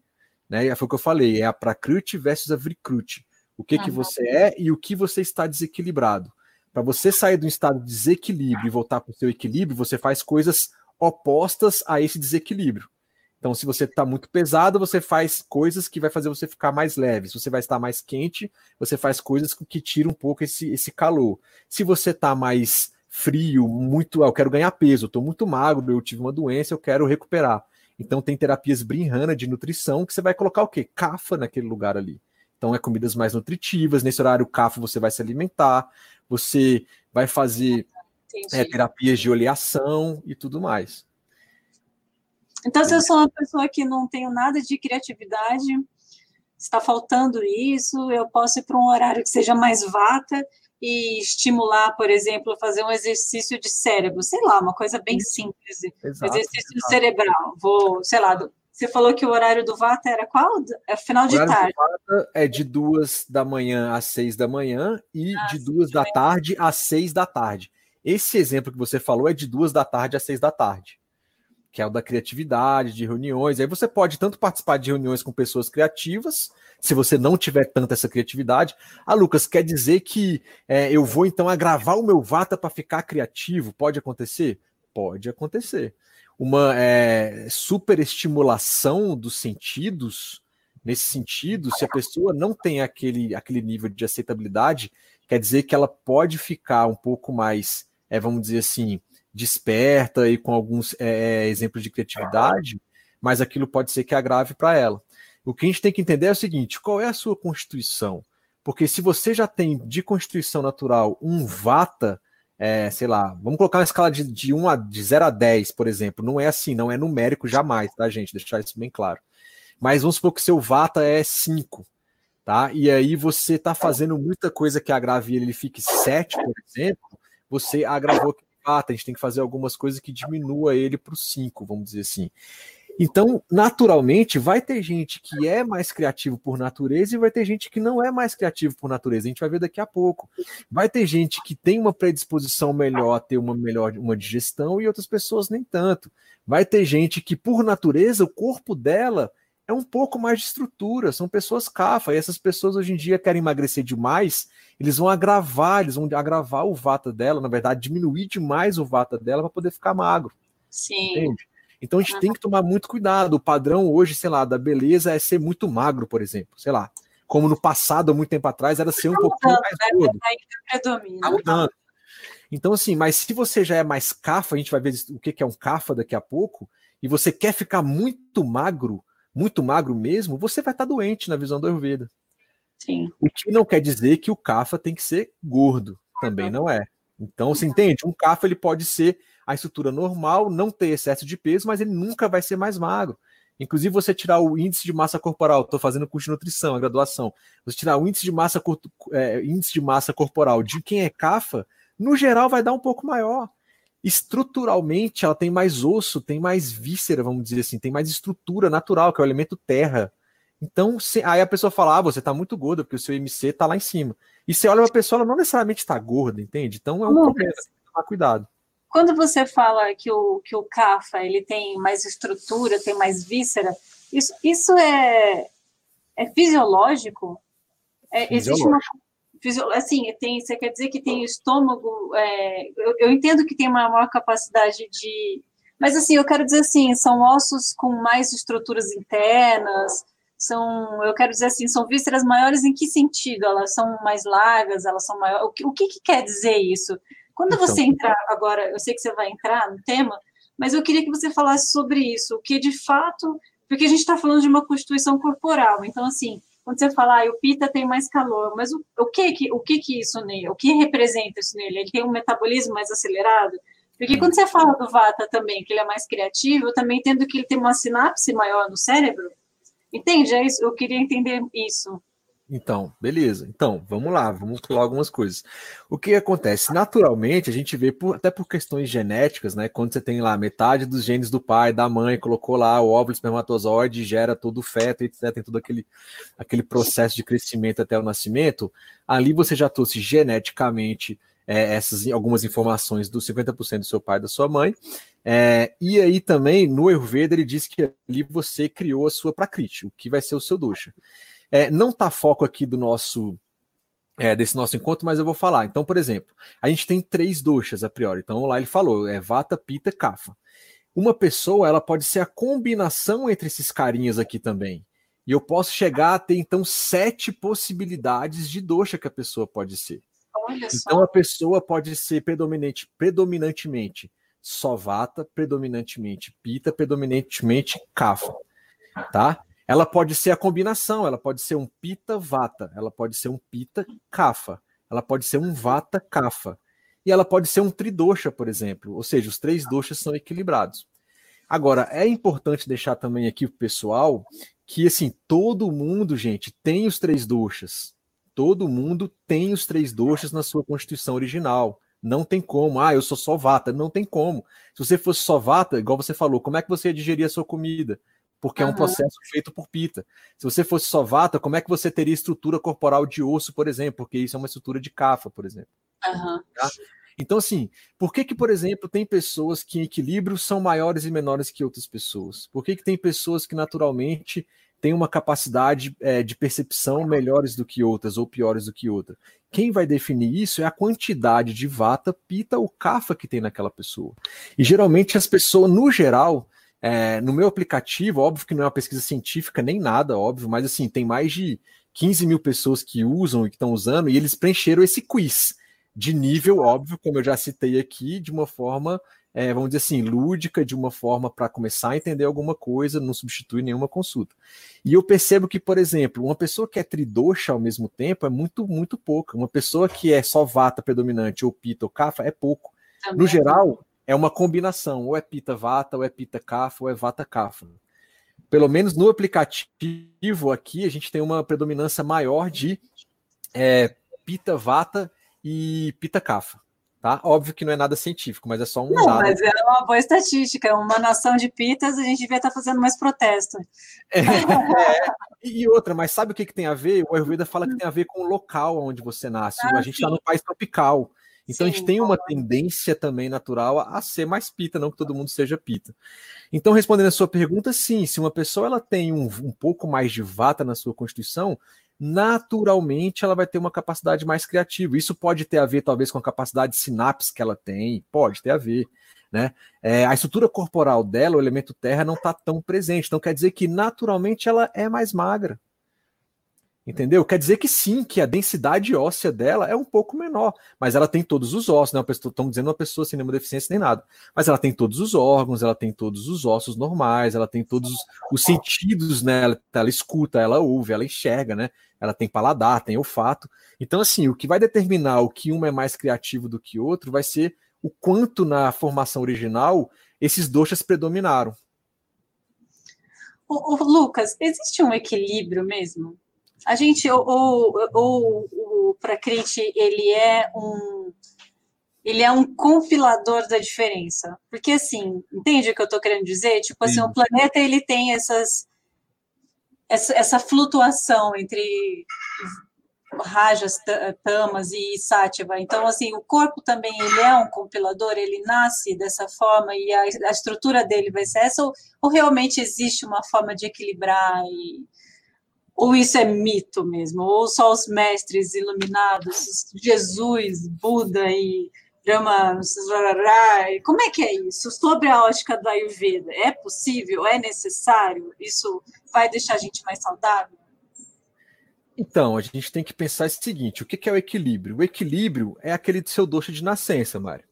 Né? Foi o que eu falei, é a prakriti versus a vrikriti. O que, uhum. que você é e o que você está desequilibrado. Para você sair do estado de desequilíbrio e voltar para o seu equilíbrio, você faz coisas opostas a esse desequilíbrio. Então, se você está muito pesado, você faz coisas que vai fazer você ficar mais leve. Se você vai estar mais quente, você faz coisas que tiram um pouco esse, esse calor. Se você está mais frio, muito, ah, eu quero ganhar peso, estou muito magro, eu tive uma doença, eu quero recuperar. Então tem terapias Brinhana de nutrição que você vai colocar o quê? Cafa naquele lugar ali. Então é comidas mais nutritivas, nesse horário cafa você vai se alimentar, você vai fazer é, terapias de oleação e tudo mais. Então, se eu sou uma pessoa que não tenho nada de criatividade, está faltando isso, eu posso ir para um horário que seja mais vata e estimular, por exemplo, fazer um exercício de cérebro, sei lá, uma coisa bem simples, exato, exercício exato. cerebral. Vou, sei lá, você falou que o horário do Vata era qual? É final de tarde. Do Vata é de duas da manhã às seis da manhã e ah, de duas da tarde às seis da tarde. Esse exemplo que você falou é de duas da tarde às seis da tarde que é o da criatividade, de reuniões. Aí você pode tanto participar de reuniões com pessoas criativas, se você não tiver tanta essa criatividade. Ah, Lucas, quer dizer que é, eu vou então agravar o meu vata para ficar criativo? Pode acontecer? Pode acontecer. Uma é, superestimulação dos sentidos, nesse sentido, se a pessoa não tem aquele, aquele nível de aceitabilidade, quer dizer que ela pode ficar um pouco mais, é, vamos dizer assim, desperta e com alguns é, é, exemplos de criatividade, mas aquilo pode ser que agrave para ela. O que a gente tem que entender é o seguinte: qual é a sua constituição? Porque se você já tem de constituição natural um vata, é, sei lá, vamos colocar uma escala de, de, 1 a, de 0 a 10, por exemplo. Não é assim, não é numérico jamais, tá, gente? Deixar isso bem claro. Mas vamos supor que seu vata é 5, tá? E aí você está fazendo muita coisa que agrave ele, ele fique 7, por exemplo, você agravou a gente tem que fazer algumas coisas que diminua ele para o 5, vamos dizer assim. Então, naturalmente, vai ter gente que é mais criativo por natureza e vai ter gente que não é mais criativo por natureza. A gente vai ver daqui a pouco. Vai ter gente que tem uma predisposição melhor a ter uma melhor uma digestão e outras pessoas nem tanto. Vai ter gente que, por natureza, o corpo dela é um pouco mais de estrutura, são pessoas cafa, e essas pessoas hoje em dia querem emagrecer demais, eles vão agravar, eles vão agravar o vata dela, na verdade, diminuir demais o vata dela para poder ficar magro. Sim. Entende? Então a gente tem que tomar muito cuidado. O padrão hoje, sei lá, da beleza é ser muito magro, por exemplo, sei lá. Como no passado, há muito tempo atrás, era ser um tá pouquinho mais gordo. Tá mudando. Então, assim, mas se você já é mais cafa, a gente vai ver o que é um cafa daqui a pouco, e você quer ficar muito magro, muito magro mesmo, você vai estar doente na visão do Ayurveda. Sim. O que não quer dizer que o Kafa tem que ser gordo, também não é. Então, você entende? Um Kafa ele pode ser a estrutura normal, não ter excesso de peso, mas ele nunca vai ser mais magro. Inclusive, você tirar o índice de massa corporal, estou fazendo curso de nutrição, a graduação. Você tirar o índice de massa, é, índice de massa corporal de quem é CAFA, no geral vai dar um pouco maior estruturalmente ela tem mais osso, tem mais víscera, vamos dizer assim, tem mais estrutura natural, que é o elemento terra. Então, se, aí a pessoa fala, ah, você tá muito gorda, porque o seu MC tá lá em cima. E você olha pra pessoa, ela não necessariamente tá gorda, entende? Então é um problema, tem que tomar cuidado. Quando você fala que o, que o CAFA ele tem mais estrutura, tem mais víscera, isso, isso é, é fisiológico? É, existe uma assim, tem, você quer dizer que tem estômago, é, eu, eu, entendo que tem uma maior capacidade de, mas assim, eu quero dizer assim, são ossos com mais estruturas internas, são, eu quero dizer assim, são vísceras maiores em que sentido? Elas são mais largas, elas são maiores, o que, o que, que quer dizer isso? Quando então, você entrar agora, eu sei que você vai entrar no tema, mas eu queria que você falasse sobre isso, o que de fato, porque a gente está falando de uma constituição corporal, então assim, quando você fala, ah, o pita tem mais calor, mas o, o que que o que que isso nele, o que representa isso nele? Ele tem um metabolismo mais acelerado? Porque quando você fala do vata também, que ele é mais criativo, eu também entendo que ele tem uma sinapse maior no cérebro. Entende? É isso, eu queria entender isso. Então, beleza. Então, vamos lá, vamos pular algumas coisas. O que acontece? Naturalmente, a gente vê, por, até por questões genéticas, né? Quando você tem lá metade dos genes do pai, da mãe, colocou lá o óvulo espermatozoide, gera todo o feto, etc., tem todo aquele, aquele processo de crescimento até o nascimento, ali você já trouxe geneticamente é, essas algumas informações dos 50% do seu pai e da sua mãe. É, e aí também, no Ayurveda, ele diz que ali você criou a sua prakriti, o que vai ser o seu dosha. É, não está foco aqui do nosso é, desse nosso encontro, mas eu vou falar. Então, por exemplo, a gente tem três doxas a priori. Então, lá ele falou, é Vata, Pita, Kapha. Uma pessoa, ela pode ser a combinação entre esses carinhas aqui também. E eu posso chegar a ter, então, sete possibilidades de doxa que a pessoa pode ser. Olha então, só. a pessoa pode ser predominante, predominantemente só Vata, predominantemente Pita, predominantemente Kapha. Tá? Ela pode ser a combinação, ela pode ser um pita vata, ela pode ser um pita kafa, ela pode ser um vata kafa. E ela pode ser um tridosha, por exemplo, ou seja, os três doshas são equilibrados. Agora, é importante deixar também aqui pro pessoal que assim, todo mundo, gente, tem os três doshas. Todo mundo tem os três doshas na sua constituição original. Não tem como. Ah, eu sou só vata. Não tem como. Se você fosse só vata, igual você falou, como é que você ia digerir a sua comida? Porque uhum. é um processo feito por pita. Se você fosse só vata, como é que você teria estrutura corporal de osso, por exemplo? Porque isso é uma estrutura de cafa, por exemplo. Uhum. Tá? Então, assim, por que que, por exemplo, tem pessoas que em equilíbrio são maiores e menores que outras pessoas? Por que que tem pessoas que naturalmente têm uma capacidade é, de percepção melhores do que outras ou piores do que outras? Quem vai definir isso é a quantidade de vata, pita ou cafa que tem naquela pessoa. E geralmente as pessoas, no geral, é, no meu aplicativo, óbvio que não é uma pesquisa científica nem nada, óbvio, mas assim, tem mais de 15 mil pessoas que usam e que estão usando, e eles preencheram esse quiz de nível, óbvio, como eu já citei aqui, de uma forma, é, vamos dizer assim, lúdica, de uma forma para começar a entender alguma coisa, não substitui nenhuma consulta. E eu percebo que, por exemplo, uma pessoa que é tridosha ao mesmo tempo é muito, muito pouca. Uma pessoa que é só vata predominante, ou pita ou kafa, é pouco. Também. No geral, é uma combinação, ou é pita vata, ou é pita kafa, ou é vata kafa. Pelo menos no aplicativo aqui, a gente tem uma predominância maior de é, pita vata e pita kafa. Tá? Óbvio que não é nada científico, mas é só um não, dado. Mas é uma boa estatística. Uma nação de pitas, a gente devia estar fazendo mais protesto. É, é, e outra, mas sabe o que, que tem a ver? O Ayurveda fala que tem a ver com o local onde você nasce. Ah, a gente está no país tropical. Então Sim, a gente tem uma tendência também natural a, a, ser mais pita, não que todo mundo seja pita. Então, respondendo a sua pergunta, sim, se uma pessoa ela tem um, um pouco mais de vata na sua constituição, naturalmente ela vai ter uma capacidade mais criativa. Isso pode ter a ver, talvez, com a capacidade de sinapse que ela tem, pode ter a ver. Né? É, a estrutura corporal dela, o elemento terra, não está tão presente. Então quer dizer que naturalmente ela é mais magra. Entendeu? Quer dizer que sim, que a densidade óssea dela é um pouco menor, mas ela tem todos os ossos, né? Estamos dizendo uma pessoa sem nenhuma deficiência nem nada. Mas ela tem todos os órgãos, ela tem todos os ossos normais, ela tem todos os sentidos, né? Ela, ela escuta, ela ouve, ela enxerga, né? Ela tem paladar, tem olfato. Então, assim, o que vai determinar o que um é mais criativo do que outro vai ser o quanto na formação original esses doxas predominaram. O Lucas, existe um equilíbrio mesmo? A gente, o, o, o, Prakriti, ele é um ele é um compilador da diferença. Porque, assim, entende o que eu estou querendo dizer? Tipo assim, Sim. o planeta, ele tem essas, essa, essa flutuação entre rajas, tamas e sátiva. Então, assim, o corpo também, ele é um compilador, ele nasce dessa forma e a, a estrutura dele vai ser essa, ou, ou realmente existe uma forma de equilibrar e ou isso é mito mesmo? Ou só os mestres iluminados, Jesus, Buda e Brahma, como é que é isso? Sobre a ótica do Ayurveda, é possível? É necessário? Isso vai deixar a gente mais saudável? Então, a gente tem que pensar o seguinte: o que é o equilíbrio? O equilíbrio é aquele do seu doce de nascença, Mário.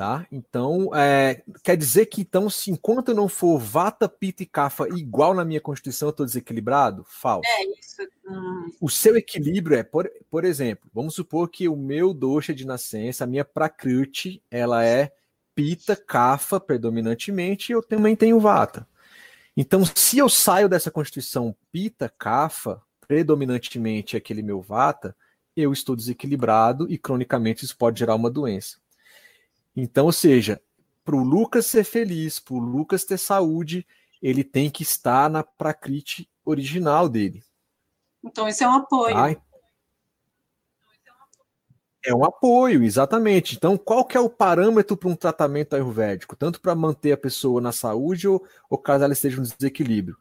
Tá? Então, é, quer dizer que então, se enquanto não for vata, pita e kapha igual na minha constituição, eu estou desequilibrado? Falso. É isso. Hum. O seu equilíbrio é, por, por exemplo, vamos supor que o meu dosha de nascença, a minha prakriti, ela é pita, kapha predominantemente, e eu também tenho vata. Então, se eu saio dessa constituição pita, kapha, predominantemente aquele meu vata, eu estou desequilibrado e cronicamente isso pode gerar uma doença. Então, ou seja, para o Lucas ser feliz, para o Lucas ter saúde, ele tem que estar na prakriti original dele. Então, isso é um apoio. Tá? É um apoio, exatamente. Então, qual que é o parâmetro para um tratamento ayurvédico? Tanto para manter a pessoa na saúde ou, ou caso ela esteja em desequilíbrio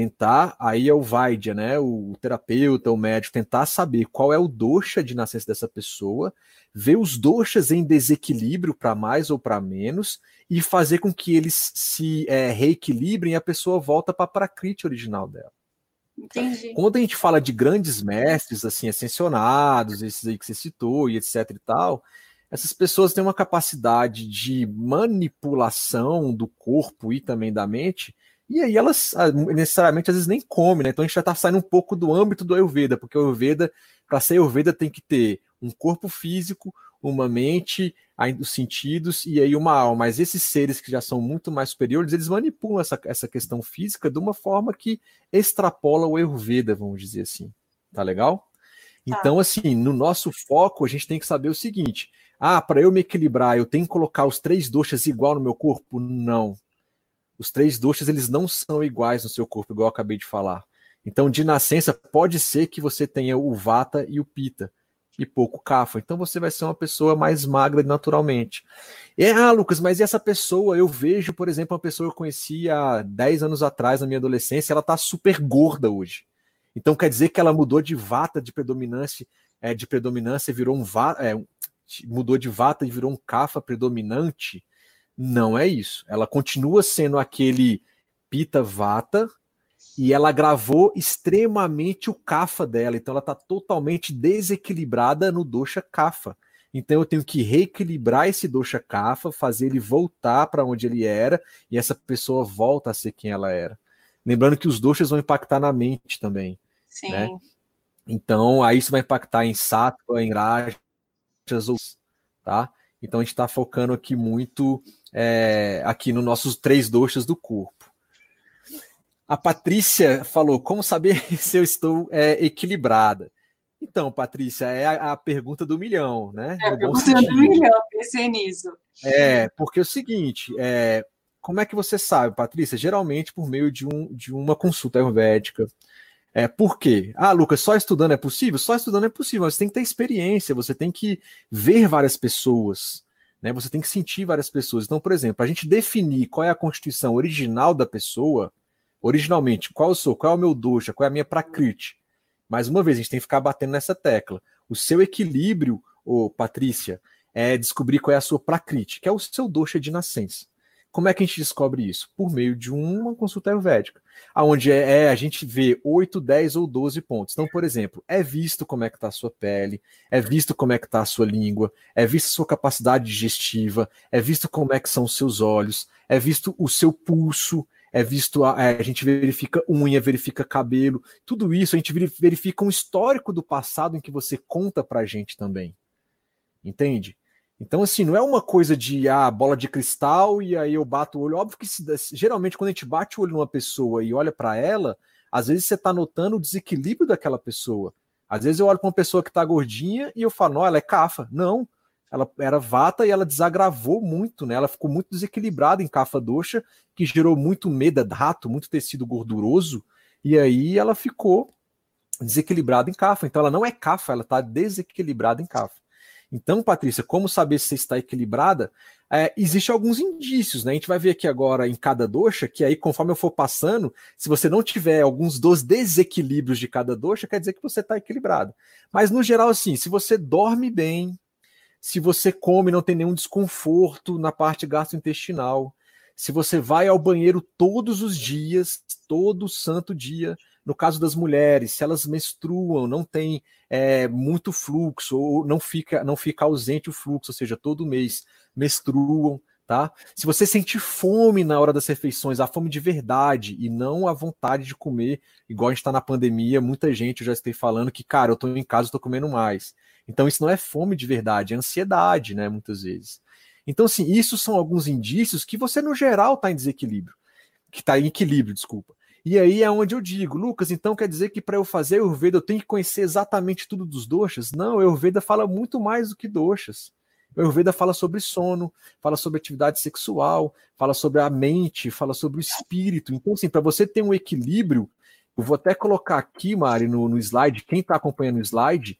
tentar, aí é o Vaidya, né, o terapeuta, o médico, tentar saber qual é o dosha de nascença dessa pessoa, ver os doshas em desequilíbrio para mais ou para menos e fazer com que eles se é, reequilibrem e a pessoa volta para a prakriti original dela. Entendi. Quando a gente fala de grandes mestres, assim, ascensionados, esses aí que você citou e etc e tal, essas pessoas têm uma capacidade de manipulação do corpo e também da mente e aí elas ah, necessariamente às vezes nem comem, né? Então a gente já está saindo um pouco do âmbito do Ayurveda, porque o Ayurveda, para ser Ayurveda, tem que ter um corpo físico, uma mente, os sentidos e aí uma alma. Mas esses seres que já são muito mais superiores, eles manipulam essa, essa questão física de uma forma que extrapola o Ayurveda, vamos dizer assim. Tá legal? Tá. Então, assim, no nosso foco, a gente tem que saber o seguinte: ah, para eu me equilibrar, eu tenho que colocar os três doxas igual no meu corpo? Não os três doshas eles não são iguais no seu corpo, igual eu acabei de falar. Então, de nascença, pode ser que você tenha o vata e o pita e pouco kafa. Então, você vai ser uma pessoa mais magra naturalmente. E, ah, Lucas, mas essa pessoa? Eu vejo, por exemplo, uma pessoa que eu conheci há 10 anos atrás, na minha adolescência, ela está super gorda hoje. Então, quer dizer que ela mudou de vata de predominância, é, de predominância virou um vata, é, mudou de vata e virou um kafa predominante. Não é isso. Ela continua sendo aquele Pita Vata e ela gravou extremamente o Kafa dela. Então ela está totalmente desequilibrada no Dosha Kafa. Então eu tenho que reequilibrar esse Dosha Kafa, fazer ele voltar para onde ele era e essa pessoa volta a ser quem ela era. Lembrando que os doshas vão impactar na mente também. Sim. Né? Então, aí isso vai impactar em sattva, em rajas, tá? Então a gente está focando aqui muito é, aqui nos nossos três doxas do corpo. A Patrícia falou: como saber *laughs* se eu estou é, equilibrada? Então, Patrícia, é a, a, pergunta do milhão, né? É a pergunta do milhão, pensei nisso. É, porque é o seguinte, é, como é que você sabe, Patrícia? Geralmente por meio de, um, de uma consulta ayurvédica. É, por quê? Ah, Lucas, só estudando é possível? Só estudando é possível, você tem que ter experiência, você tem que ver várias pessoas. Né? Você tem que sentir várias pessoas. Então, por exemplo, a gente definir qual é a constituição original da pessoa, originalmente, qual eu sou, qual é o meu dosha, qual é a minha prakriti. Mais uma vez, a gente tem que ficar batendo nessa tecla. O seu equilíbrio, ô, Patrícia, é descobrir qual é a sua prakriti, que é o seu dosha de nascença. Como é que a gente descobre isso? Por meio de uma consulta ayurvédica, onde é, é, a gente vê 8, 10 ou 12 pontos. Então, por exemplo, é visto como é que está a sua pele, é visto como é que está a sua língua, é visto a sua capacidade digestiva, é visto como é que são os seus olhos, é visto o seu pulso, é visto a, é, a gente verifica unha, verifica cabelo, tudo isso a gente verifica um histórico do passado em que você conta pra gente também. Entende? Então, assim, não é uma coisa de ah, bola de cristal e aí eu bato o olho. Óbvio que se, geralmente quando a gente bate o olho numa pessoa e olha para ela, às vezes você está notando o desequilíbrio daquela pessoa. Às vezes eu olho para uma pessoa que está gordinha e eu falo, não, ela é cafa. Não, ela era vata e ela desagravou muito, né? Ela ficou muito desequilibrada em cafa doxa, que gerou muito medo, rato, muito tecido gorduroso, e aí ela ficou desequilibrada em cafa. Então ela não é cafa, ela está desequilibrada em cafa. Então, Patrícia, como saber se você está equilibrada? É, Existem alguns indícios, né? A gente vai ver aqui agora em cada doxa, que aí, conforme eu for passando, se você não tiver alguns dos desequilíbrios de cada doxa, quer dizer que você está equilibrado. Mas, no geral, assim, se você dorme bem, se você come, não tem nenhum desconforto na parte gastrointestinal, se você vai ao banheiro todos os dias, todo santo dia, no caso das mulheres, se elas menstruam, não tem é, muito fluxo, ou não fica, não fica ausente o fluxo, ou seja, todo mês menstruam, tá? Se você sente fome na hora das refeições, a fome de verdade e não a vontade de comer, igual a gente está na pandemia, muita gente eu já está falando que, cara, eu estou em casa, estou comendo mais. Então isso não é fome de verdade, é ansiedade, né, muitas vezes. Então, assim, isso são alguns indícios que você, no geral, está em desequilíbrio, que está em equilíbrio, desculpa. E aí é onde eu digo, Lucas, então quer dizer que para eu fazer Ayurveda eu tenho que conhecer exatamente tudo dos doshas? Não, Ayurveda fala muito mais do que doshas. O Ayurveda fala sobre sono, fala sobre atividade sexual, fala sobre a mente, fala sobre o espírito. Então, assim, para você ter um equilíbrio, eu vou até colocar aqui, Mari, no, no slide, quem está acompanhando o slide,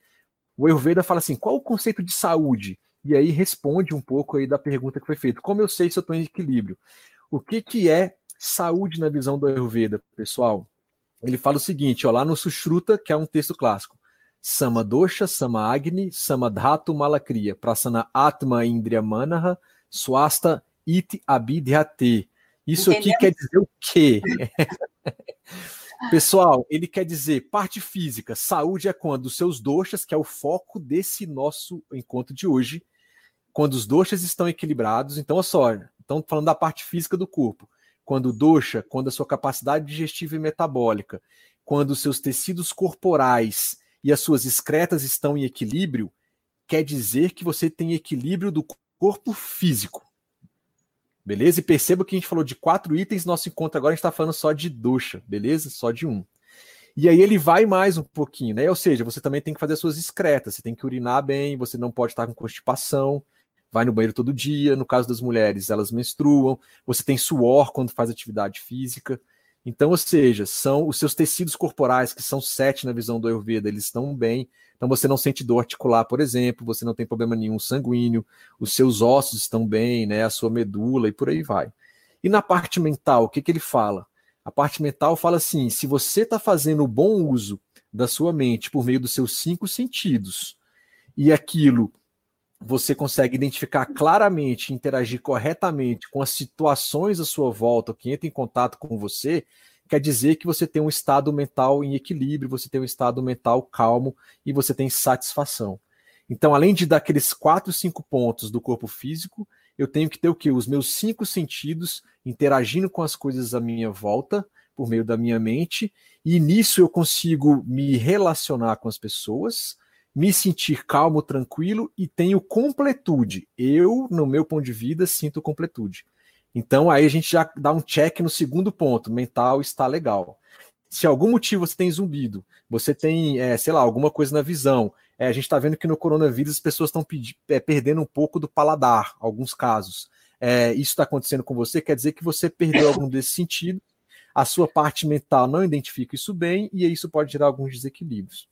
o Ayurveda fala assim: qual o conceito de saúde? E aí responde um pouco aí da pergunta que foi feita. Como eu sei se eu estou em equilíbrio? O que, que é saúde na visão do Ayurveda, pessoal. Ele fala o seguinte, ó, lá no Sushruta, que é um texto clássico. Sama dosha, sama agni, sama dhatu malakriya, prasana atma indriya manaha, swasta iti abidhyate. Isso Entendeu? aqui quer dizer o quê? *laughs* Pessoal, ele quer dizer parte física. Saúde é quando os seus doxas, que é o foco desse nosso encontro de hoje, quando os doxas estão equilibrados. Então, olha só, estão falando da parte física do corpo quando doxa, quando a sua capacidade digestiva e metabólica, quando seus tecidos corporais e as suas excretas estão em equilíbrio, quer dizer que você tem equilíbrio do corpo físico. Beleza? E perceba que a gente falou de quatro itens, nosso encontro agora a gente está falando só de doxa, beleza? Só de um. E aí ele vai mais um pouquinho, né? Ou seja, você também tem que fazer as suas excretas, você tem que urinar bem, você não pode estar com constipação, vai no banheiro todo dia. No caso das mulheres, elas menstruam. Você tem suor quando faz atividade física. Então, ou seja, são os seus tecidos corporais, que são sete na visão do Ayurveda, eles estão bem. Então, você não sente dor articular, por exemplo, você não tem problema nenhum sanguíneo, os seus ossos estão bem, né, a sua medula e por aí vai. E na parte mental, o que, que ele fala? A parte mental fala assim: se você está fazendo bom uso da sua mente por meio dos seus cinco sentidos e aquilo você consegue identificar claramente, interagir corretamente com as situações à sua volta, que entra em contato com você, quer dizer que você tem um estado mental em equilíbrio, você tem um estado mental calmo e você tem satisfação. Então, além de dar aqueles quatro, cinco pontos do corpo físico, eu tenho que ter o que? Os meus cinco sentidos interagindo com as coisas à minha volta, por meio da minha mente, e nisso eu consigo me relacionar com as pessoas, me sentir calmo, tranquilo e tenho completude. Eu, no meu ponto de vida, sinto completude. Então aí a gente já dá um check no segundo ponto, mental está legal. Se algum motivo você tem zumbido, você tem, é, sei lá, alguma coisa na visão, é, a gente está vendo que no coronavírus as pessoas estão é, perdendo um pouco do paladar, alguns casos. É, isso está acontecendo com você, quer dizer que você perdeu algum desse sentido, a sua parte mental não identifica isso bem, e isso pode gerar alguns desequilíbrios.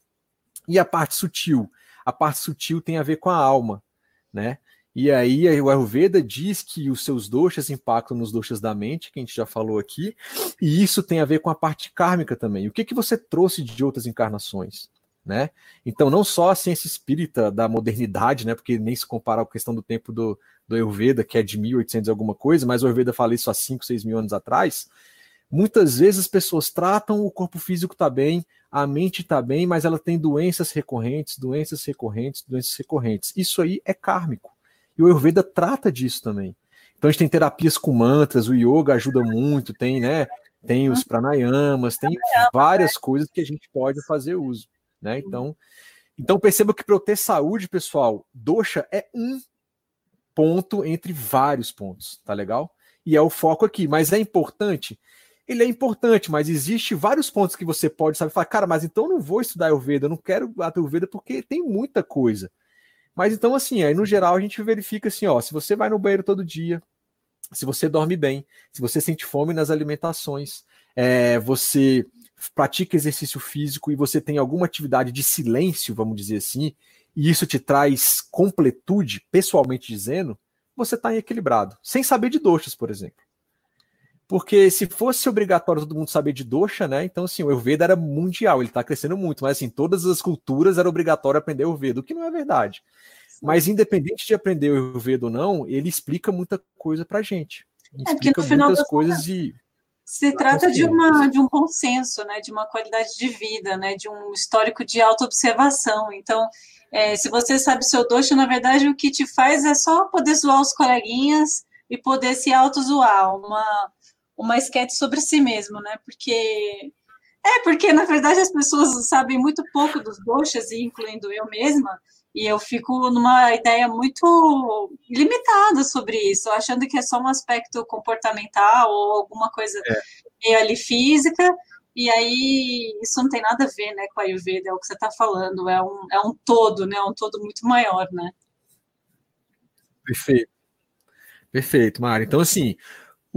E a parte sutil? A parte sutil tem a ver com a alma, né? E aí o Ayurveda diz que os seus doshas impactam nos doshas da mente, que a gente já falou aqui, e isso tem a ver com a parte kármica também. O que, que você trouxe de outras encarnações? Né? Então, não só a ciência espírita da modernidade, né, porque nem se compara com a questão do tempo do, do Ayurveda, que é de 1800 alguma coisa, mas o Ayurveda fala isso há 5, 6 mil anos atrás, Muitas vezes as pessoas tratam, o corpo físico está bem, a mente está bem, mas ela tem doenças recorrentes, doenças recorrentes, doenças recorrentes. Isso aí é kármico. E o Ayurveda trata disso também. Então a gente tem terapias com mantras, o yoga ajuda muito, tem, né? Tem os pranayamas, tem várias coisas que a gente pode fazer uso, né? Então, então perceba que para eu ter saúde, pessoal, dosha é um ponto entre vários pontos, tá legal? E é o foco aqui, mas é importante ele é importante, mas existe vários pontos que você pode saber falar, cara, mas então eu não vou estudar Ayurveda, eu não quero a Ayurveda porque tem muita coisa. Mas então, assim, aí no geral a gente verifica assim, ó, se você vai no banheiro todo dia, se você dorme bem, se você sente fome nas alimentações, é, você pratica exercício físico e você tem alguma atividade de silêncio, vamos dizer assim, e isso te traz completude, pessoalmente dizendo, você está equilibrado, sem saber de doxas, por exemplo. Porque se fosse obrigatório todo mundo saber de Dosha, né? Então, assim, o Ayurveda era mundial, ele está crescendo muito, mas assim, todas as culturas era obrigatório aprender o Ayurveda, o que não é verdade. Mas independente de aprender o Ayurveda ou não, ele explica muita coisa pra gente. É porque no final das coisas e se trata de, uma, de um consenso, né, de uma qualidade de vida, né, de um histórico de autoobservação. Então, é, se você sabe seu dosha, na verdade, o que te faz é só poder zoar os coleguinhas e poder se auto-zoar. Uma, uma esquete sobre si mesmo, né? Porque é porque na verdade as pessoas sabem muito pouco dos doxas, incluindo eu mesma, e eu fico numa ideia muito limitada sobre isso, achando que é só um aspecto comportamental ou alguma coisa. É. meio ali física, e aí isso não tem nada a ver, né, com a Ayurveda, é o que você está falando, é um, é um todo, né, um todo muito maior, né. Perfeito. Perfeito, Mari. Então, assim,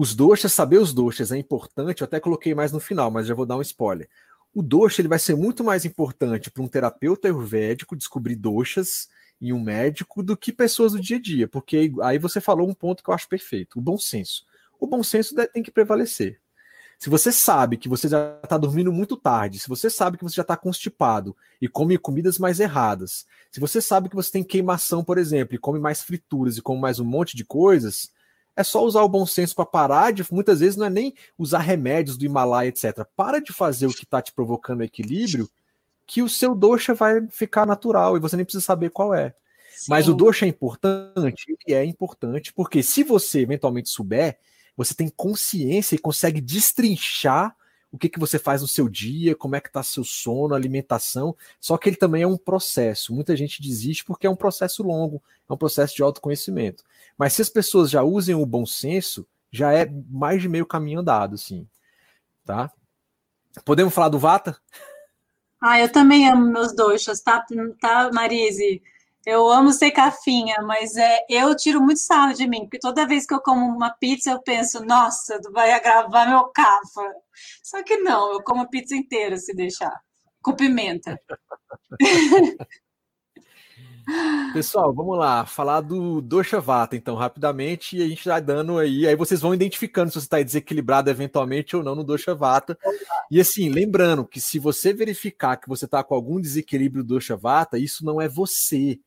os doxas, saber os doxas é importante, eu até coloquei mais no final, mas já vou dar um spoiler. O dosha ele vai ser muito mais importante para um terapeuta ayurvédico descobrir doxas em um médico do que pessoas do dia a dia, porque aí você falou um ponto que eu acho perfeito, o bom senso. O bom senso tem que prevalecer. Se você sabe que você já está dormindo muito tarde, se você sabe que você já está constipado e come comidas mais erradas, se você sabe que você tem queimação, por exemplo, e come mais frituras e come mais um monte de coisas, é só usar o bom senso para parar de. Muitas vezes não é nem usar remédios do Himalaia, etc. Para de fazer o que está te provocando equilíbrio, que o seu dosha vai ficar natural e você nem precisa saber qual é. Sim. Mas o dosha é importante, ele é importante, porque se você eventualmente souber, você tem consciência e consegue destrinchar o que, que você faz no seu dia, como é que está seu sono, alimentação. Só que ele também é um processo. Muita gente desiste porque é um processo longo, é um processo de autoconhecimento. Mas se as pessoas já usem o bom senso, já é mais de meio caminho andado, sim. Tá? Podemos falar do Vata? Ah, eu também amo meus doxas, tá, tá Marise? Eu amo ser cafinha, mas é, eu tiro muito sarro de mim, porque toda vez que eu como uma pizza, eu penso, nossa, vai agravar meu cafa. Só que não, eu como a pizza inteira se deixar, com pimenta. *laughs* Pessoal, vamos lá, falar do Dosha Vata, então, rapidamente, e a gente vai dando aí, aí vocês vão identificando se você está desequilibrado eventualmente ou não no Dosha Vata. E assim, lembrando que se você verificar que você está com algum desequilíbrio do Dosha Vata, isso não é você,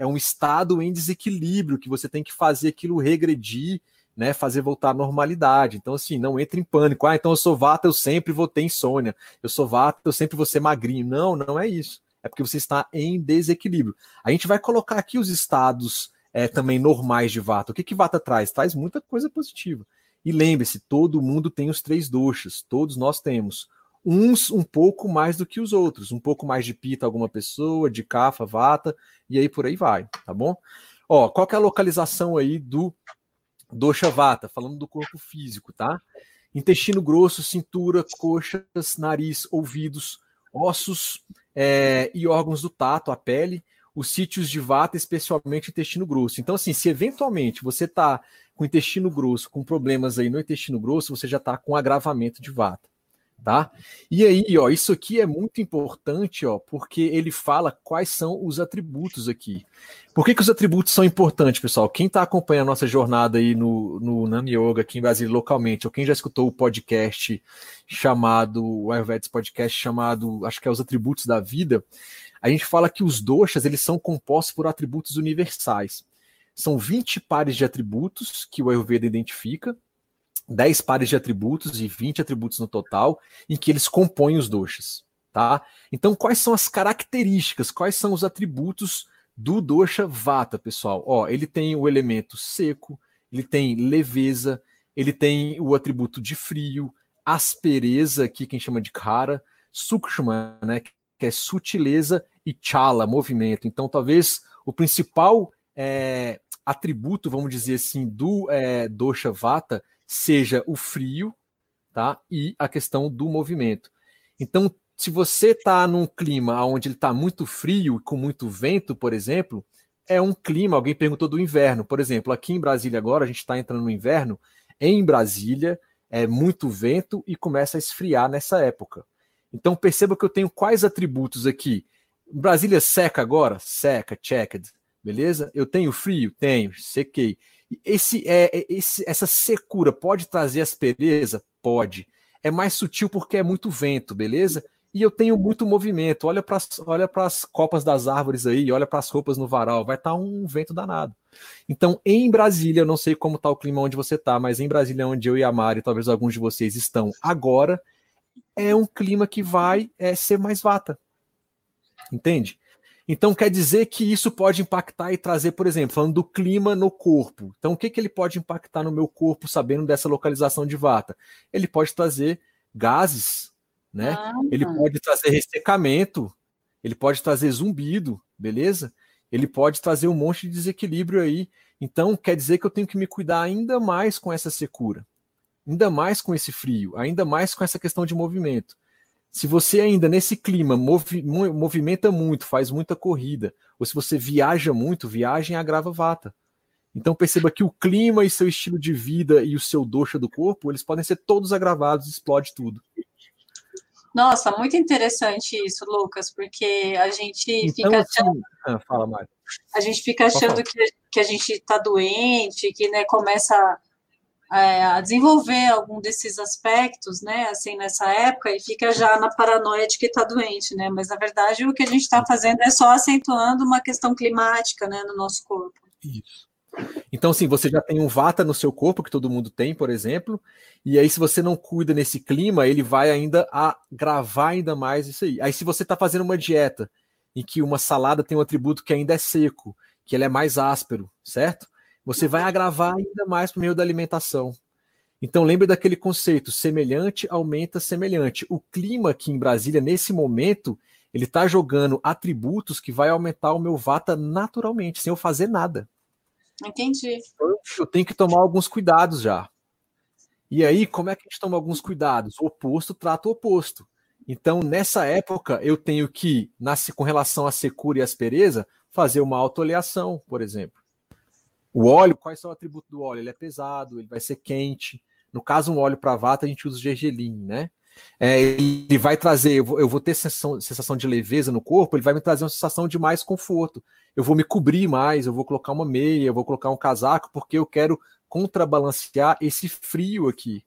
é um estado em desequilíbrio que você tem que fazer aquilo regredir, né, fazer voltar à normalidade. Então, assim, não entre em pânico. Ah, então eu sou vata, eu sempre vou ter insônia. Eu sou vata, eu sempre vou ser magrinho. Não, não é isso. É porque você está em desequilíbrio. A gente vai colocar aqui os estados é, também normais de vata. O que, que vata traz? Traz muita coisa positiva. E lembre-se, todo mundo tem os três doxas, todos nós temos uns um pouco mais do que os outros, um pouco mais de pita alguma pessoa, de cafa, vata, e aí por aí vai, tá bom? Ó, qual que é a localização aí do dosha vata, falando do corpo físico, tá? Intestino grosso, cintura, coxas, nariz, ouvidos, ossos é, e órgãos do tato, a pele, os sítios de vata, especialmente intestino grosso. Então, assim, se eventualmente você tá com intestino grosso, com problemas aí no intestino grosso, você já tá com agravamento de vata tá? E aí, ó, isso aqui é muito importante, ó, porque ele fala quais são os atributos aqui. Por que, que os atributos são importantes, pessoal? Quem está acompanhando a nossa jornada aí no, no Nami Yoga aqui em Brasília localmente, ou quem já escutou o podcast chamado, o Ayurvedas podcast chamado, acho que é os atributos da vida, a gente fala que os doshas, eles são compostos por atributos universais. São 20 pares de atributos que o Ayurveda identifica, 10 pares de atributos e 20 atributos no total, em que eles compõem os doshas, tá? Então, quais são as características, quais são os atributos do dosha vata, pessoal? Ó, ele tem o elemento seco, ele tem leveza, ele tem o atributo de frio, aspereza, aqui quem chama de kara, sukshma, né, que é sutileza, e chala, movimento. Então, talvez o principal é, atributo, vamos dizer assim, do é, dosha vata seja o frio, tá? E a questão do movimento. Então, se você está num clima onde ele está muito frio, com muito vento, por exemplo, é um clima. Alguém perguntou do inverno, por exemplo, aqui em Brasília agora a gente está entrando no inverno. Em Brasília é muito vento e começa a esfriar nessa época. Então perceba que eu tenho quais atributos aqui. Brasília seca agora? Seca, checked. Beleza? Eu tenho frio? Tenho, sequei. Esse, é, é, esse, essa secura pode trazer aspereza? Pode. É mais sutil porque é muito vento, beleza? E eu tenho muito movimento. Olha para olha as copas das árvores aí, olha para as roupas no varal, vai estar tá um vento danado. Então, em Brasília, eu não sei como está o clima onde você está, mas em Brasília, onde eu e a Mari, talvez alguns de vocês estão agora, é um clima que vai é, ser mais vata. Entende? Então quer dizer que isso pode impactar e trazer, por exemplo, falando do clima no corpo. Então o que, que ele pode impactar no meu corpo sabendo dessa localização de vata? Ele pode trazer gases, né? Ah, ele pode trazer ressecamento, ele pode trazer zumbido, beleza? Ele pode trazer um monte de desequilíbrio aí. Então quer dizer que eu tenho que me cuidar ainda mais com essa secura. ainda mais com esse frio, ainda mais com essa questão de movimento. Se você ainda nesse clima movi movimenta muito, faz muita corrida, ou se você viaja muito, viagem agrava vata. Então perceba que o clima e seu estilo de vida e o seu doxa do corpo, eles podem ser todos agravados, explode tudo. Nossa, muito interessante isso, Lucas, porque a gente então, fica assim, achando, ah, fala, Mário. A gente fica achando que, que a gente está doente, que né, começa é, a desenvolver algum desses aspectos, né, assim, nessa época, e fica já na paranoia de que está doente, né, mas na verdade o que a gente está fazendo é só acentuando uma questão climática, né, no nosso corpo. Isso. Então, assim, você já tem um vata no seu corpo, que todo mundo tem, por exemplo, e aí, se você não cuida nesse clima, ele vai ainda agravar ainda mais isso aí. Aí, se você está fazendo uma dieta em que uma salada tem um atributo que ainda é seco, que ele é mais áspero, certo? Você vai agravar ainda mais por meio da alimentação. Então, lembre daquele conceito: semelhante aumenta semelhante. O clima aqui em Brasília, nesse momento, ele está jogando atributos que vai aumentar o meu vata naturalmente, sem eu fazer nada. Entendi. Eu tenho que tomar alguns cuidados já. E aí, como é que a gente toma alguns cuidados? O oposto trata o oposto. Então, nessa época, eu tenho que, com relação à secura e aspereza, fazer uma autoaleação, por exemplo. O óleo, quais são os atributos do óleo? Ele é pesado, ele vai ser quente. No caso, um óleo para vata, a gente usa o gergelim, né? É, ele vai trazer, eu vou, eu vou ter sensação, sensação, de leveza no corpo, ele vai me trazer uma sensação de mais conforto. Eu vou me cobrir mais, eu vou colocar uma meia, eu vou colocar um casaco, porque eu quero contrabalancear esse frio aqui.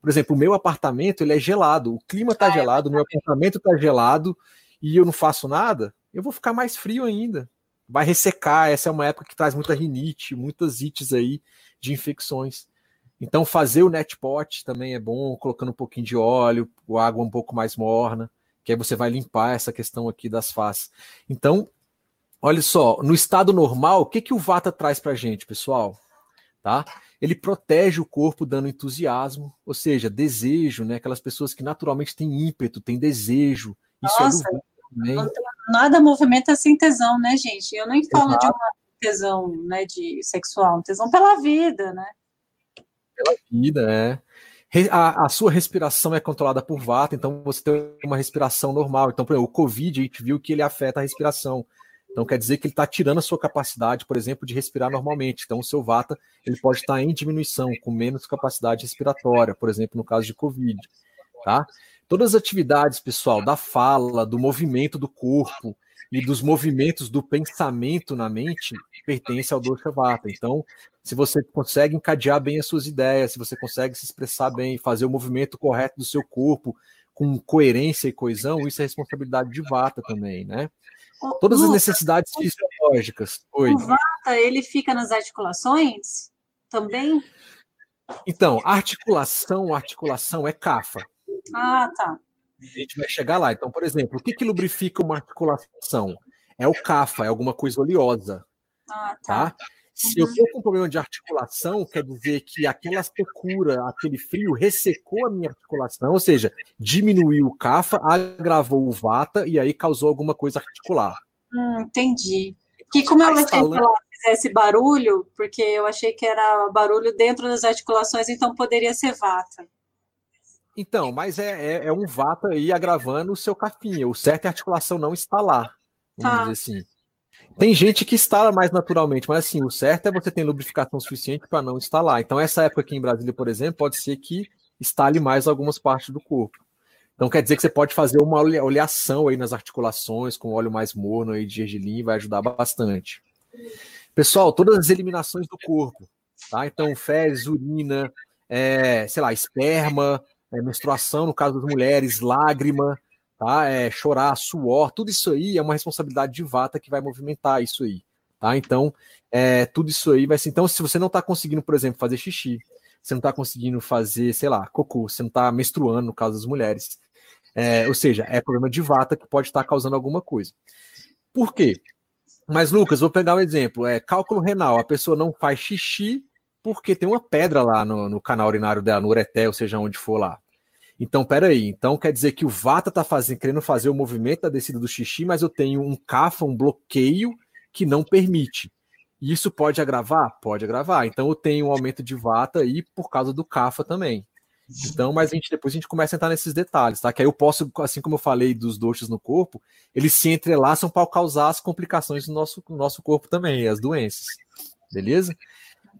Por exemplo, o meu apartamento ele é gelado, o clima está ah, é gelado, o meu apartamento está gelado e eu não faço nada, eu vou ficar mais frio ainda. Vai ressecar, essa é uma época que traz muita rinite, muitas ites aí de infecções. Então, fazer o netpot também é bom, colocando um pouquinho de óleo, água um pouco mais morna, que aí você vai limpar essa questão aqui das faces. Então, olha só, no estado normal, o que, que o Vata traz para gente, pessoal? Tá? Ele protege o corpo dando entusiasmo, ou seja, desejo, né? Aquelas pessoas que naturalmente têm ímpeto, têm desejo. Isso Nossa, é do nada movimenta sem tesão, né, gente? Eu nem falo Exato. de uma tesão, né, de sexual, um tesão pela vida, né? pela vida, é. A, a, sua respiração é controlada por vata, então você tem uma respiração normal. Então, por exemplo, o Covid, a gente viu que ele afeta a respiração. Então, quer dizer que ele está tirando a sua capacidade, por exemplo, de respirar normalmente. Então, o seu vata ele pode estar em diminuição, com menos capacidade respiratória, por exemplo, no caso de Covid. Tá? Todas as atividades, pessoal, da fala, do movimento do corpo, e dos movimentos do pensamento na mente pertence ao Dosha Vata. Então, se você consegue encadear bem as suas ideias, se você consegue se expressar bem, fazer o movimento correto do seu corpo com coerência e coesão, isso é responsabilidade de Vata também, né? Todas as necessidades fisiológicas. Oi. O Vata, ele fica nas articulações também? Então, articulação, articulação é cafa. Ah, tá. A gente vai chegar lá. Então, por exemplo, o que, que lubrifica uma articulação? É o CAFA, é alguma coisa oleosa. Ah, tá. tá? Se eu estou com problema de articulação, quer dizer que aquela secura, aquele frio, ressecou a minha articulação, ou seja, diminuiu o CAFA, agravou o VATA e aí causou alguma coisa articular. Hum, entendi. Que como eu achei que ela fizesse barulho, porque eu achei que era barulho dentro das articulações, então poderia ser VATA. Então, mas é, é, é, um vata aí agravando o seu capinha. O certo é a articulação não está lá. Vamos tá. dizer assim. Tem gente que instala mais naturalmente, mas assim, o certo é você ter lubrificação suficiente para não instalar. Então, essa época aqui em Brasília, por exemplo, pode ser que instale mais algumas partes do corpo. Então, quer dizer que você pode fazer uma oleação aí nas articulações, com óleo mais morno aí de gergelim, vai ajudar bastante. Pessoal, todas as eliminações do corpo, tá? Então, fezes, urina, é, sei lá, esperma, é, menstruação, no caso das mulheres, lágrima, tá? É, chorar, suor, tudo isso aí é uma responsabilidade de vata que vai movimentar isso aí, tá? Então, é, tudo isso aí vai ser. Então, se você não está conseguindo, por exemplo, fazer xixi, você não está conseguindo fazer, sei lá, cocô, você não está menstruando, no caso das mulheres, é, ou seja, é problema de vata que pode estar tá causando alguma coisa. Por quê? Mas, Lucas, vou pegar um exemplo. É cálculo renal. A pessoa não faz xixi porque tem uma pedra lá no, no canal urinário dela, no ureté, ou seja, onde for lá. Então, peraí. Então quer dizer que o Vata está fazendo, querendo fazer o movimento da descida do xixi, mas eu tenho um cafa, um bloqueio que não permite. Isso pode agravar? Pode agravar. Então eu tenho um aumento de vata aí por causa do CAFA também. Então, mas a gente depois a gente começa a entrar nesses detalhes, tá? Que aí eu posso, assim como eu falei dos doxas no corpo, eles se entrelaçam para causar as complicações no nosso, no nosso corpo também, as doenças. Beleza?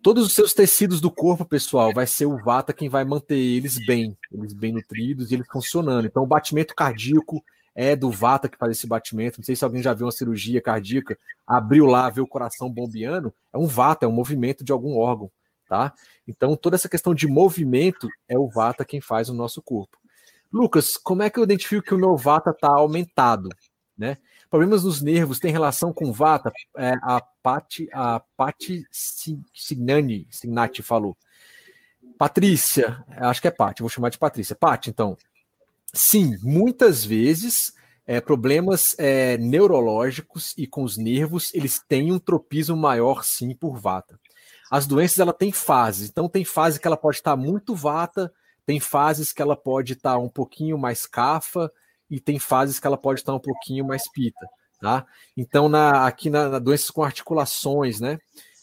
Todos os seus tecidos do corpo, pessoal, vai ser o vata quem vai manter eles bem, eles bem nutridos e eles funcionando. Então, o batimento cardíaco é do vata que faz esse batimento. Não sei se alguém já viu uma cirurgia cardíaca, abriu lá, vê o coração bombeando, é um vata, é um movimento de algum órgão tá? Então, toda essa questão de movimento é o Vata quem faz no nosso corpo. Lucas, como é que eu identifico que o meu Vata está aumentado, né? Problemas nos nervos têm relação com Vata? É, a Pati, a Pati Signani, Signati falou. Patrícia, acho que é Pati, vou chamar de Patrícia. Pati, então, sim, muitas vezes é, problemas é, neurológicos e com os nervos, eles têm um tropismo maior, sim, por Vata as doenças ela tem fases. Então tem fase que ela pode estar muito vata, tem fases que ela pode estar um pouquinho mais cafa e tem fases que ela pode estar um pouquinho mais pita, tá? Então na, aqui na, na doenças com articulações, né?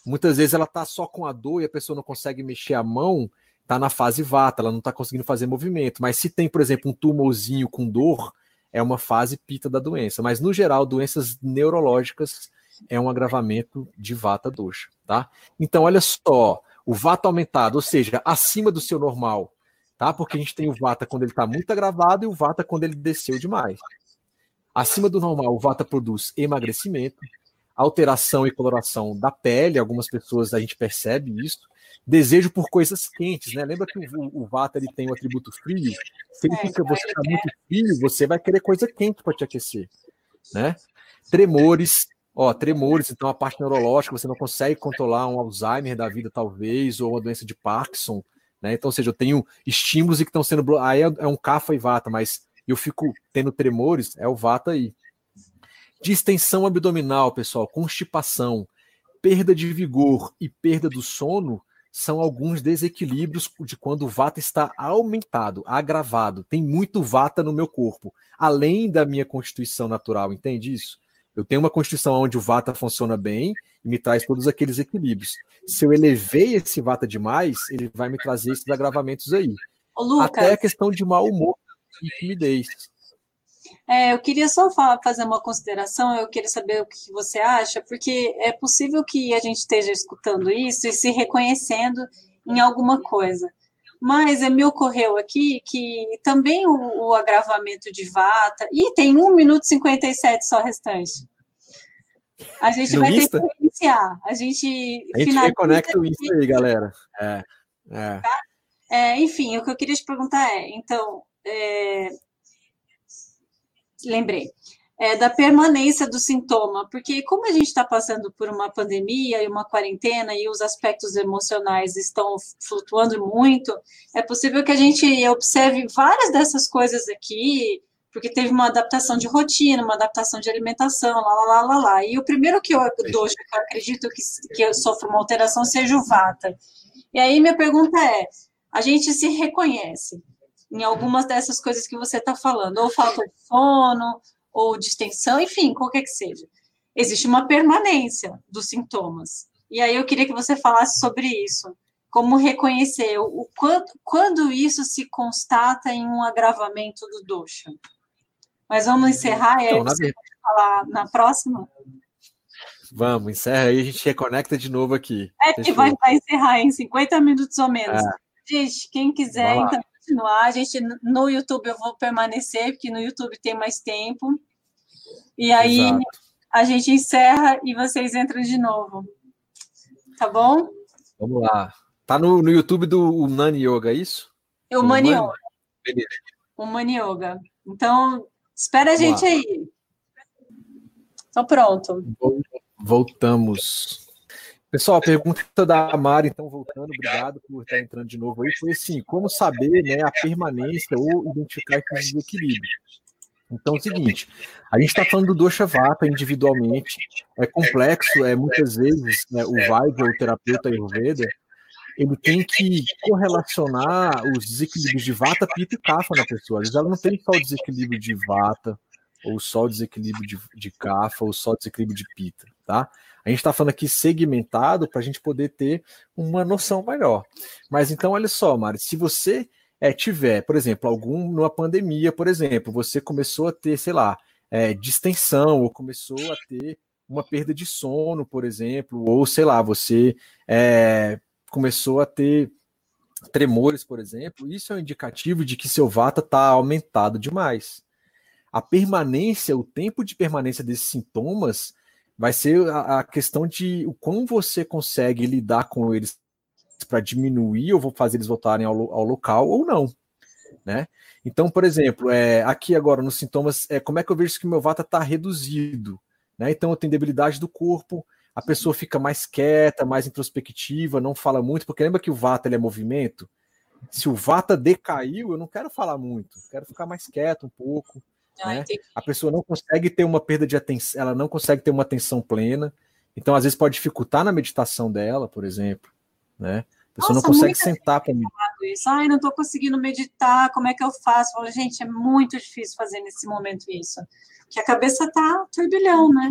Muitas vezes ela tá só com a dor e a pessoa não consegue mexer a mão, tá na fase vata, ela não está conseguindo fazer movimento. Mas se tem, por exemplo, um tumorzinho com dor, é uma fase pita da doença. Mas no geral, doenças neurológicas é um agravamento de vata dosha, tá? Então, olha só, o vata aumentado, ou seja, acima do seu normal, tá? Porque a gente tem o vata quando ele está muito agravado e o vata quando ele desceu demais. Acima do normal, o vata produz emagrecimento, alteração e coloração da pele, algumas pessoas a gente percebe isso, desejo por coisas quentes, né? Lembra que o, o Vata ele tem o atributo frio? Se ele fica você está muito frio, você vai querer coisa quente para te aquecer, né? Tremores, Ó, tremores, então a parte neurológica, você não consegue controlar um Alzheimer da vida, talvez, ou uma doença de Parkinson, né? Então, ou seja, eu tenho estímulos que estão sendo. Aí é, é um cafa e vata, mas eu fico tendo tremores, é o vata aí. Distensão abdominal, pessoal, constipação, perda de vigor e perda do sono são alguns desequilíbrios de quando o vata está aumentado, agravado. Tem muito vata no meu corpo, além da minha constituição natural, entende isso? Eu tenho uma constituição onde o Vata funciona bem e me traz todos aqueles equilíbrios. Se eu elevei esse Vata demais, ele vai me trazer esses agravamentos aí. Ô, Até a questão de mau humor e timidez. É, eu queria só falar, fazer uma consideração, eu queria saber o que você acha, porque é possível que a gente esteja escutando isso e se reconhecendo em alguma coisa. Mas me ocorreu aqui que também o, o agravamento de vata. E tem 1 minuto e 57 só restante. A gente no vai Insta? ter que iniciar. A gente, a gente reconecta o Insta aí, galera. É, é. Tá? é, enfim, o que eu queria te perguntar é: então, é, lembrei é, da permanência do sintoma, porque como a gente está passando por uma pandemia e uma quarentena e os aspectos emocionais estão flutuando muito, é possível que a gente observe várias dessas coisas aqui, porque teve uma adaptação de rotina, uma adaptação de alimentação, lá, lá, lá, lá, lá. E o primeiro que eu dou, que eu acredito que, que eu sofro uma alteração, seja o Vata. E aí minha pergunta é, a gente se reconhece em algumas dessas coisas que você está falando, ou falta de sono, ou distensão, enfim, qualquer que seja. Existe uma permanência dos sintomas. E aí eu queria que você falasse sobre isso. Como reconhecer o, quando, quando isso se constata em um agravamento do dosha. Mas vamos encerrar e aí então, você na... falar na próxima? Vamos, encerra aí, a gente reconecta de novo aqui. É que vai, vai, encerrar em 50 minutos ou menos. É. Gente, quem quiser, então, continuar. A gente no YouTube eu vou permanecer, porque no YouTube tem mais tempo. E aí Exato. a gente encerra e vocês entram de novo. Tá bom? Vamos lá. Tá no, no YouTube do Nani Yoga, é isso? É o Mani Yoga. O Mani Yoga. Então, espera a gente aí. Então, pronto. Voltamos. Pessoal, pergunta da Mari, então, voltando, obrigado por estar entrando de novo aí, foi assim, como saber né, a permanência ou identificar esses desequilíbrios? Então é o seguinte, a gente está falando do dosha vata individualmente, é complexo, é muitas vezes né, o Vaidya, o terapeuta Ayurveda, ele tem que correlacionar os desequilíbrios de vata, pita e kapha na pessoa. Às vezes ela não tem só o desequilíbrio de vata, ou só o desequilíbrio de, de kapha, ou só o desequilíbrio de pita. tá? A gente está falando aqui segmentado para a gente poder ter uma noção melhor. Mas então, olha só, Mari, se você é, tiver, por exemplo, algum numa pandemia, por exemplo, você começou a ter, sei lá, é, distensão ou começou a ter uma perda de sono, por exemplo, ou sei lá, você é, começou a ter tremores, por exemplo, isso é um indicativo de que seu vata está aumentado demais. A permanência, o tempo de permanência desses sintomas vai ser a, a questão de o quão você consegue lidar com eles para diminuir ou vou fazer eles voltarem ao, ao, local ou não, né? Então, por exemplo, é, aqui agora nos sintomas, é, como é que eu vejo que meu vata está reduzido, né? Então eu tenho debilidade do corpo, a pessoa fica mais quieta, mais introspectiva, não fala muito, porque lembra que o Vata ele é movimento? Se o Vata decaiu, eu não quero falar muito, quero ficar mais quieto um pouco. Ah, né? A pessoa não consegue ter uma perda de atenção, ela não consegue ter uma atenção plena, então às vezes pode dificultar na meditação dela, por exemplo, né? A pessoa Nossa, não consegue sentar para isso. Ai, não estou conseguindo meditar, como é que eu faço? Eu falo, gente, é muito difícil fazer nesse momento isso. Porque a cabeça tá turbilhão, né?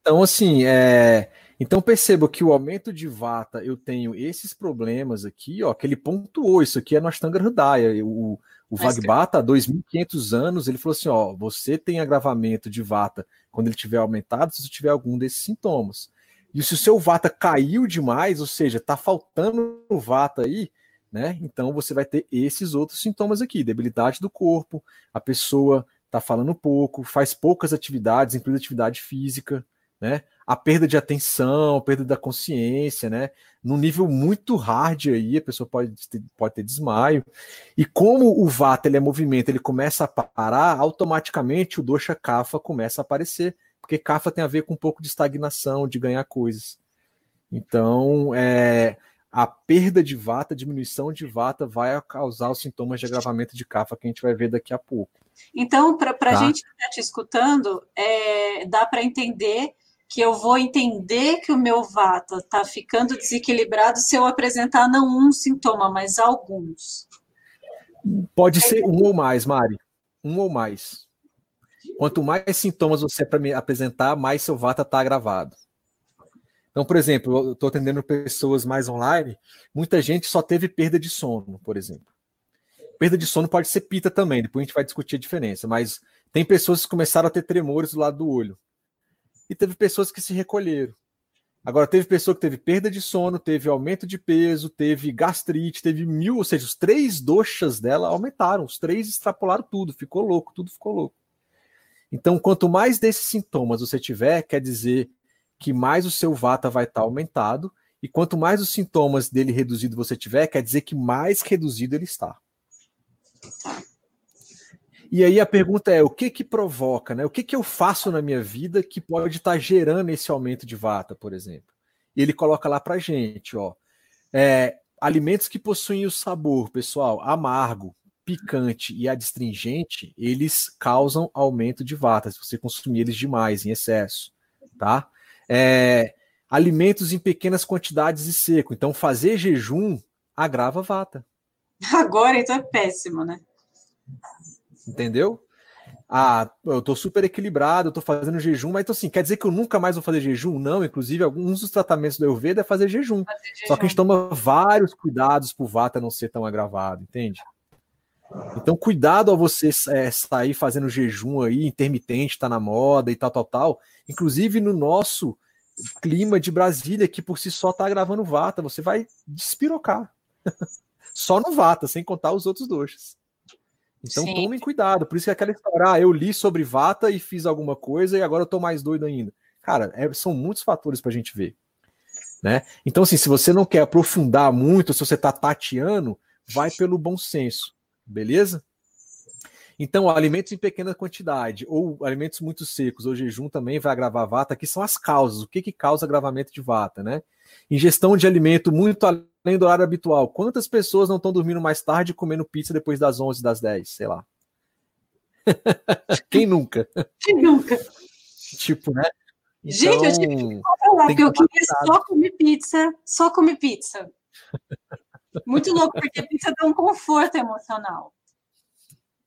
Então, assim, é... então perceba que o aumento de vata, eu tenho esses problemas aqui, ó, que ele pontuou, isso aqui é no Ashtanga Hridaya, o, o Vagbata, há 2.500 anos, ele falou assim, ó, você tem agravamento de vata quando ele tiver aumentado, se você tiver algum desses sintomas. E se o seu vata caiu demais, ou seja, tá faltando o vata aí, né? Então você vai ter esses outros sintomas aqui, debilidade do corpo, a pessoa tá falando pouco, faz poucas atividades, incluindo atividade física, né? A perda de atenção, perda da consciência, né? Num nível muito hard aí, a pessoa pode ter, pode ter desmaio. E como o vata ele é movimento, ele começa a parar, automaticamente o dosha kapha começa a aparecer, porque kapha tem a ver com um pouco de estagnação, de ganhar coisas. Então, é, a perda de vata, a diminuição de vata vai causar os sintomas de agravamento de kapha que a gente vai ver daqui a pouco. Então, para tá? a gente que está te escutando, é, dá para entender que eu vou entender que o meu vata está ficando desequilibrado se eu apresentar não um sintoma, mas alguns. Pode ser um ou mais, Mari. Um ou mais. Quanto mais sintomas você apresentar, mais seu vata está agravado. Então, por exemplo, eu estou atendendo pessoas mais online, muita gente só teve perda de sono, por exemplo. Perda de sono pode ser pita também, depois a gente vai discutir a diferença, mas tem pessoas que começaram a ter tremores do lado do olho e teve pessoas que se recolheram. Agora, teve pessoa que teve perda de sono, teve aumento de peso, teve gastrite, teve mil, ou seja, os três doxas dela aumentaram, os três extrapolaram tudo, ficou louco, tudo ficou louco. Então, quanto mais desses sintomas você tiver, quer dizer que mais o seu vata vai estar aumentado, e quanto mais os sintomas dele reduzido você tiver, quer dizer que mais reduzido ele está. E aí a pergunta é: o que que provoca, né? O que que eu faço na minha vida que pode estar tá gerando esse aumento de vata, por exemplo? E ele coloca lá para gente, ó, é, alimentos que possuem o sabor, pessoal, amargo, picante e adstringente, eles causam aumento de vata se você consumir eles demais, em excesso, tá? É, alimentos em pequenas quantidades e seco. Então, fazer jejum agrava vata. Agora, então é péssimo, né? Entendeu? Ah, eu tô super equilibrado, eu tô fazendo jejum, mas então assim, quer dizer que eu nunca mais vou fazer jejum? Não, inclusive alguns dos tratamentos do Ayurveda é fazer jejum. fazer jejum. Só que a gente toma vários cuidados pro vata não ser tão agravado, entende? Então, cuidado ao você é, sair fazendo jejum aí, intermitente, tá na moda e tal, tal, tal. Inclusive no nosso clima de Brasília, que por si só tá agravando vata, você vai despirocar. *laughs* só no vata, sem contar os outros doxas. Então Sim. tomem cuidado. Por isso que é aquela história, ah, eu li sobre Vata e fiz alguma coisa e agora eu tô mais doido ainda. Cara, é, são muitos fatores para a gente ver. Né? Então, assim, se você não quer aprofundar muito, se você está tateando, vai pelo bom senso, beleza? Então, alimentos em pequena quantidade, ou alimentos muito secos, ou jejum também vai agravar vata. Aqui são as causas. O que, que causa agravamento de vata, né? Ingestão de alimento muito além do horário habitual. Quantas pessoas não estão dormindo mais tarde e comendo pizza depois das 11, das 10, sei lá. *laughs* Quem nunca? Quem nunca? Tipo, né? Então, Gente, eu tive que falar, porque eu queria só comer pizza, só comer pizza. Muito louco, porque pizza dá um conforto emocional.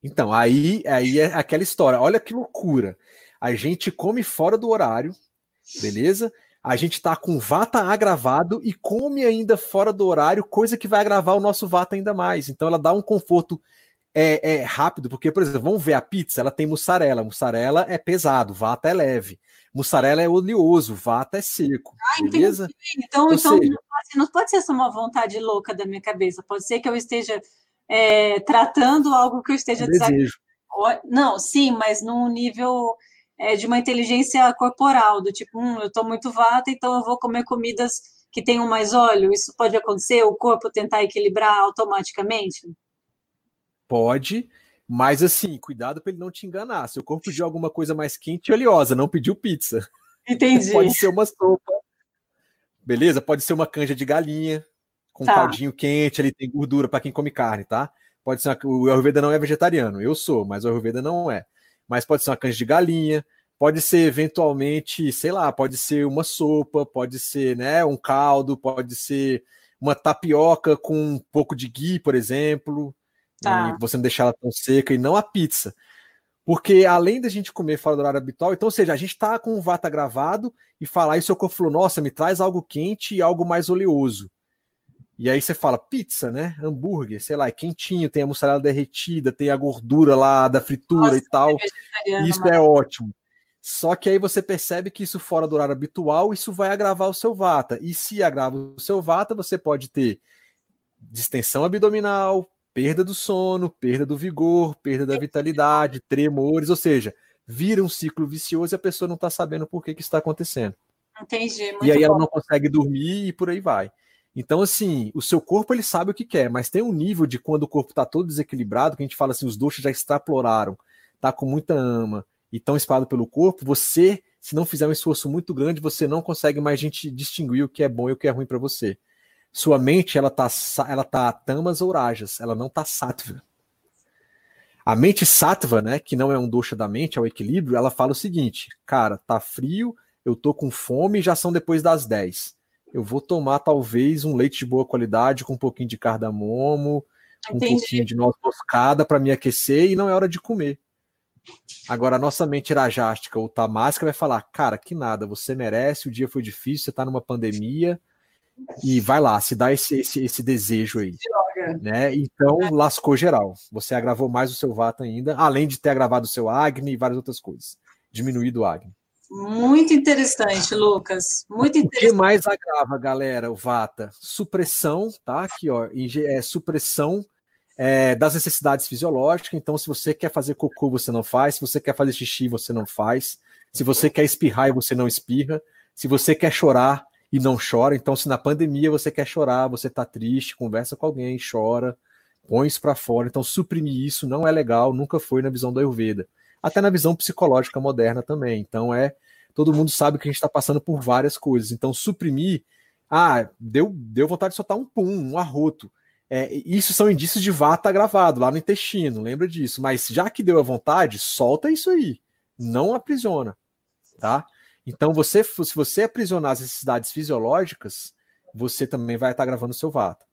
Então, aí, aí é aquela história. Olha que loucura. A gente come fora do horário, Beleza? A gente está com vata agravado e come ainda fora do horário, coisa que vai agravar o nosso vata ainda mais. Então ela dá um conforto é, é, rápido, porque, por exemplo, vamos ver a pizza, ela tem mussarela. Mussarela é pesado, vata é leve. Mussarela é oleoso, vata é seco. Ah, beleza? Entendi. Então, então seja, não pode ser só uma vontade louca da minha cabeça. Pode ser que eu esteja é, tratando algo que eu esteja desejo. Não, sim, mas num nível é, de uma inteligência corporal, do tipo, hum, eu estou muito vata, então eu vou comer comidas que tenham mais óleo. Isso pode acontecer? O corpo tentar equilibrar automaticamente? Pode, mas assim, cuidado para ele não te enganar. Seu corpo pediu alguma coisa mais quente e oleosa, não pediu pizza. Entendi. Pode ser uma sopa. Beleza? Pode ser uma canja de galinha com tá. caldinho quente, ele tem gordura para quem come carne, tá? Pode ser uma... o Ayurveda não é vegetariano, eu sou, mas o Ayurveda não é. Mas pode ser uma canja de galinha, pode ser eventualmente, sei lá, pode ser uma sopa, pode ser, né, um caldo, pode ser uma tapioca com um pouco de ghee, por exemplo, Tá. E você não deixar ela tão seca e não a pizza. Porque além da gente comer fora do horário habitual, então, ou seja, a gente tá com o vata gravado e falar e seu corpo falou, nossa, me traz algo quente e algo mais oleoso. E aí você fala, pizza, né? Hambúrguer, sei lá, é quentinho, tem a mussarela derretida, tem a gordura lá da fritura nossa, e tal. É isso mas... é ótimo. Só que aí você percebe que isso fora do horário habitual, isso vai agravar o seu vata. E se agrava o seu vata, você pode ter distensão abdominal, perda do sono, perda do vigor, perda da vitalidade, tremores, ou seja, vira um ciclo vicioso e a pessoa não está sabendo por que, que está acontecendo. Entendi. e aí bom. ela não consegue dormir e por aí vai. Então, assim, o seu corpo ele sabe o que quer, mas tem um nível de quando o corpo está todo desequilibrado, que a gente fala assim, os doxas já extrapolaram, tá com muita ama e estão espalhados pelo corpo, você, se não fizer um esforço muito grande, você não consegue mais gente distinguir o que é bom e o que é ruim para você. Sua mente, ela tá, ela tá tamas ou rajas, ela não tá sattva. A mente sattva, né, que não é um dosha da mente, é o equilíbrio, ela fala o seguinte, cara, tá frio, eu tô com fome, já são depois das 10. Eu vou tomar talvez um leite de boa qualidade com um pouquinho de cardamomo, Entendi. um pouquinho de noz moscada para me aquecer e não é hora de comer. Agora, a nossa mente irajástica ou tamásica vai falar: cara, que nada, você merece, o dia foi difícil, você tá numa pandemia, e vai lá, se dá esse, esse, esse desejo aí. Né? Então, lascou geral. Você agravou mais o seu Vata ainda, além de ter agravado o seu Agni e várias outras coisas. Diminuído o Agni. Muito interessante, Lucas. Muito interessante. O que mais agrava, galera, o Vata? Supressão, tá? Aqui, ó, é supressão é, das necessidades fisiológicas. Então, se você quer fazer cocô, você não faz. Se você quer fazer xixi, você não faz. Se você quer espirrar, você não espirra. Se você quer chorar, e não chora. Então, se na pandemia você quer chorar, você está triste, conversa com alguém, chora, põe isso para fora. Então, suprimir isso não é legal, nunca foi na visão do Ayurveda. Até na visão psicológica moderna também. Então, é. Todo mundo sabe que a gente está passando por várias coisas. Então, suprimir. Ah, deu, deu vontade de soltar um pum, um arroto. É, isso são indícios de vata gravado lá no intestino, lembra disso. Mas já que deu a vontade, solta isso aí. Não aprisiona, tá? Então, você, se você aprisionar as necessidades fisiológicas, você também vai estar gravando seu vata.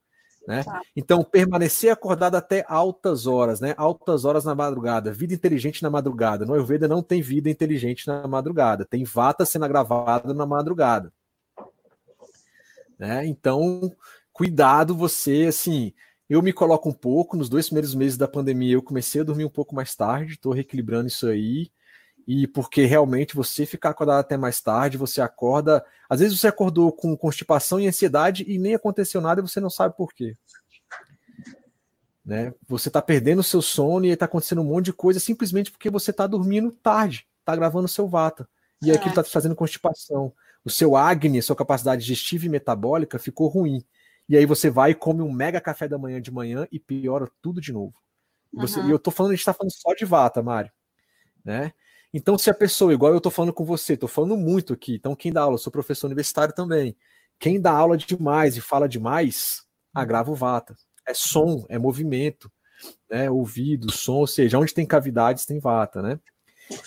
Né? Tá. Então, permanecer acordado até altas horas, né? Altas horas na madrugada, vida inteligente na madrugada. No Ayurveda não tem vida inteligente na madrugada, tem vata sendo gravada na madrugada. Né? Então, cuidado você, assim, eu me coloco um pouco, nos dois primeiros meses da pandemia eu comecei a dormir um pouco mais tarde, estou reequilibrando isso aí, e porque realmente você ficar acordado até mais tarde, você acorda. Às vezes você acordou com constipação e ansiedade e nem aconteceu nada e você não sabe por quê. Né? Você está perdendo o seu sono e está acontecendo um monte de coisa simplesmente porque você está dormindo tarde, está gravando o seu vata. E aquilo está te fazendo constipação. O seu Agni, sua capacidade digestiva e metabólica ficou ruim. E aí você vai e come um mega café da manhã de manhã e piora tudo de novo. Você, uhum. E eu tô falando, a gente está falando só de vata, Mário. Né? Então, se a pessoa, igual eu estou falando com você, estou falando muito aqui, então quem dá aula, sou professor universitário também. Quem dá aula demais e fala demais, agrava o vata. É som, é movimento, né? ouvido, som, ou seja, onde tem cavidades tem vata, né?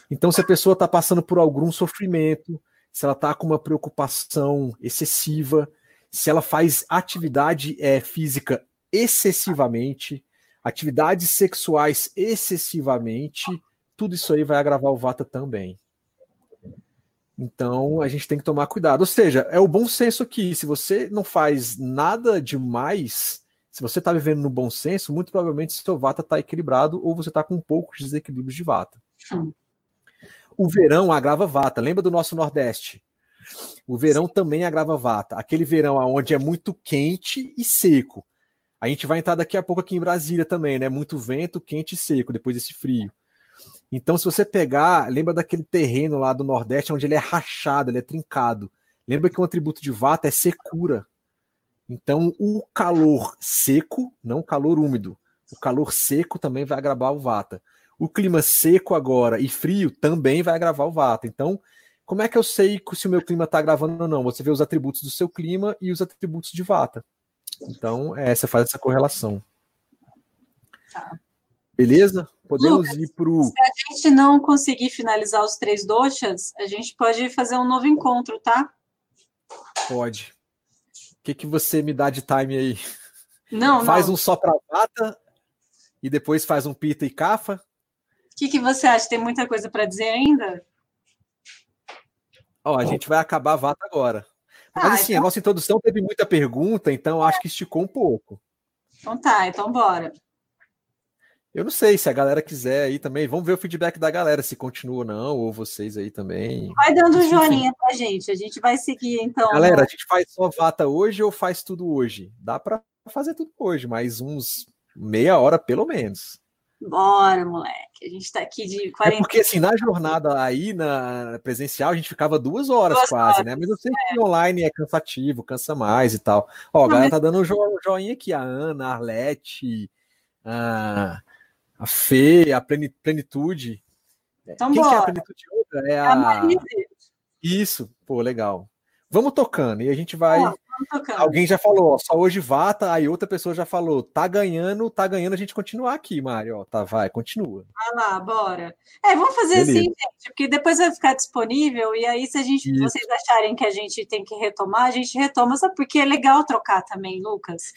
Então, se a pessoa está passando por algum sofrimento, se ela está com uma preocupação excessiva, se ela faz atividade é, física excessivamente, atividades sexuais excessivamente, tudo isso aí vai agravar o Vata também. Então a gente tem que tomar cuidado. Ou seja, é o bom senso aqui. Se você não faz nada demais, se você está vivendo no bom senso, muito provavelmente seu vata está equilibrado ou você está com poucos desequilíbrios de vata. O verão agrava vata. Lembra do nosso Nordeste? O verão Sim. também agrava vata. Aquele verão onde é muito quente e seco. A gente vai entrar daqui a pouco aqui em Brasília também, né? Muito vento, quente e seco, depois desse frio. Então, se você pegar, lembra daquele terreno lá do Nordeste, onde ele é rachado, ele é trincado. Lembra que um atributo de vata é secura. Então, o calor seco, não calor úmido, o calor seco também vai agravar o vata. O clima seco agora e frio também vai agravar o vata. Então, como é que eu sei se o meu clima está agravando ou não? Você vê os atributos do seu clima e os atributos de vata. Então, é, você faz essa correlação. Tá. Beleza? Podemos Lucas, ir para o. Se a gente não conseguir finalizar os três doxas, a gente pode fazer um novo encontro, tá? Pode. O que, que você me dá de time aí? Não, Faz não. um só para vata e depois faz um pita e cafa? O que, que você acha? Tem muita coisa para dizer ainda? Ó, a gente vai acabar a vata agora. Mas ah, assim, então... a nossa introdução teve muita pergunta, então acho que esticou um pouco. Então tá, então bora. Eu não sei se a galera quiser aí também. Vamos ver o feedback da galera, se continua ou não, ou vocês aí também. Vai dando um joinha pra gente. A gente vai seguir, então. Galera, né? a gente faz só vata hoje ou faz tudo hoje? Dá para fazer tudo hoje, mais uns meia hora pelo menos. Bora, moleque. A gente tá aqui de 40. É porque assim, na jornada aí, na presencial, a gente ficava duas horas duas quase, horas. né? Mas eu sei é. que online é cansativo, cansa mais e tal. Ó, a galera tá dando um joinha aqui, a Ana, a Arlete, a, a Fê, a plenitude. Então, Quem bora. que é a plenitude outra? É a. a Isso, pô, legal. Vamos tocando e a gente vai. Ah, Alguém já falou, ó, só hoje vata, aí outra pessoa já falou, tá ganhando, tá ganhando, a gente continuar aqui, Mário. Ó, tá, vai, continua. Vai lá, bora. É, vamos fazer Beleza. assim, gente, porque depois vai ficar disponível, e aí, se a gente, vocês acharem que a gente tem que retomar, a gente retoma, só porque é legal trocar também, Lucas.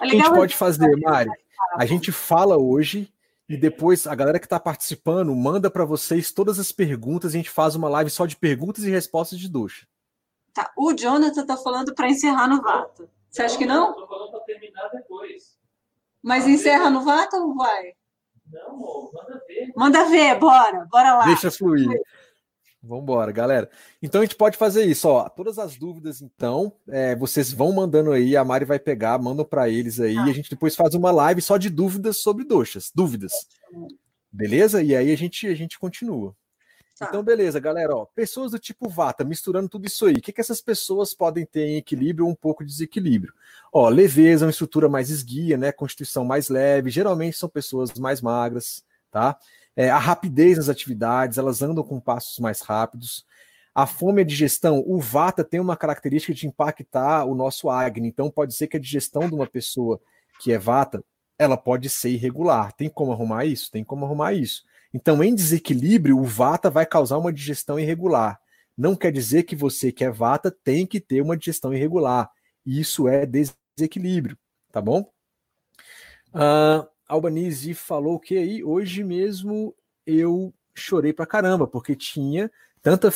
É o que a gente pode fazer, Mário? A gente fala hoje e depois a galera que está participando manda para vocês todas as perguntas. A gente faz uma live só de perguntas e respostas de Ducha. Tá. O Jonathan tá falando para encerrar no Vata. Você acha que não? Tô falando para terminar depois. Mas encerra no Vata ou vai? Não, manda ver. Manda ver, bora, bora lá. Deixa fluir. Vamos embora, galera. Então a gente pode fazer isso, ó. Todas as dúvidas, então, é, vocês vão mandando aí, a Mari vai pegar, mandam para eles aí. Ah. A gente depois faz uma live só de dúvidas sobre doxas, dúvidas. Beleza? E aí a gente a gente continua. Tá. Então, beleza, galera. Ó, pessoas do tipo Vata, misturando tudo isso aí. O que, que essas pessoas podem ter em equilíbrio ou um pouco de desequilíbrio? Ó, leveza, uma estrutura mais esguia, né? Constituição mais leve. Geralmente são pessoas mais magras, tá? É, a rapidez nas atividades, elas andam com passos mais rápidos. A fome e a digestão, o Vata tem uma característica de impactar o nosso Agni, então pode ser que a digestão de uma pessoa que é Vata, ela pode ser irregular. Tem como arrumar isso? Tem como arrumar isso. Então, em desequilíbrio, o Vata vai causar uma digestão irregular. Não quer dizer que você que é Vata tem que ter uma digestão irregular. Isso é desequilíbrio, tá bom? Uh, Albanese falou que aí hoje mesmo eu chorei pra caramba, porque tinha tanta,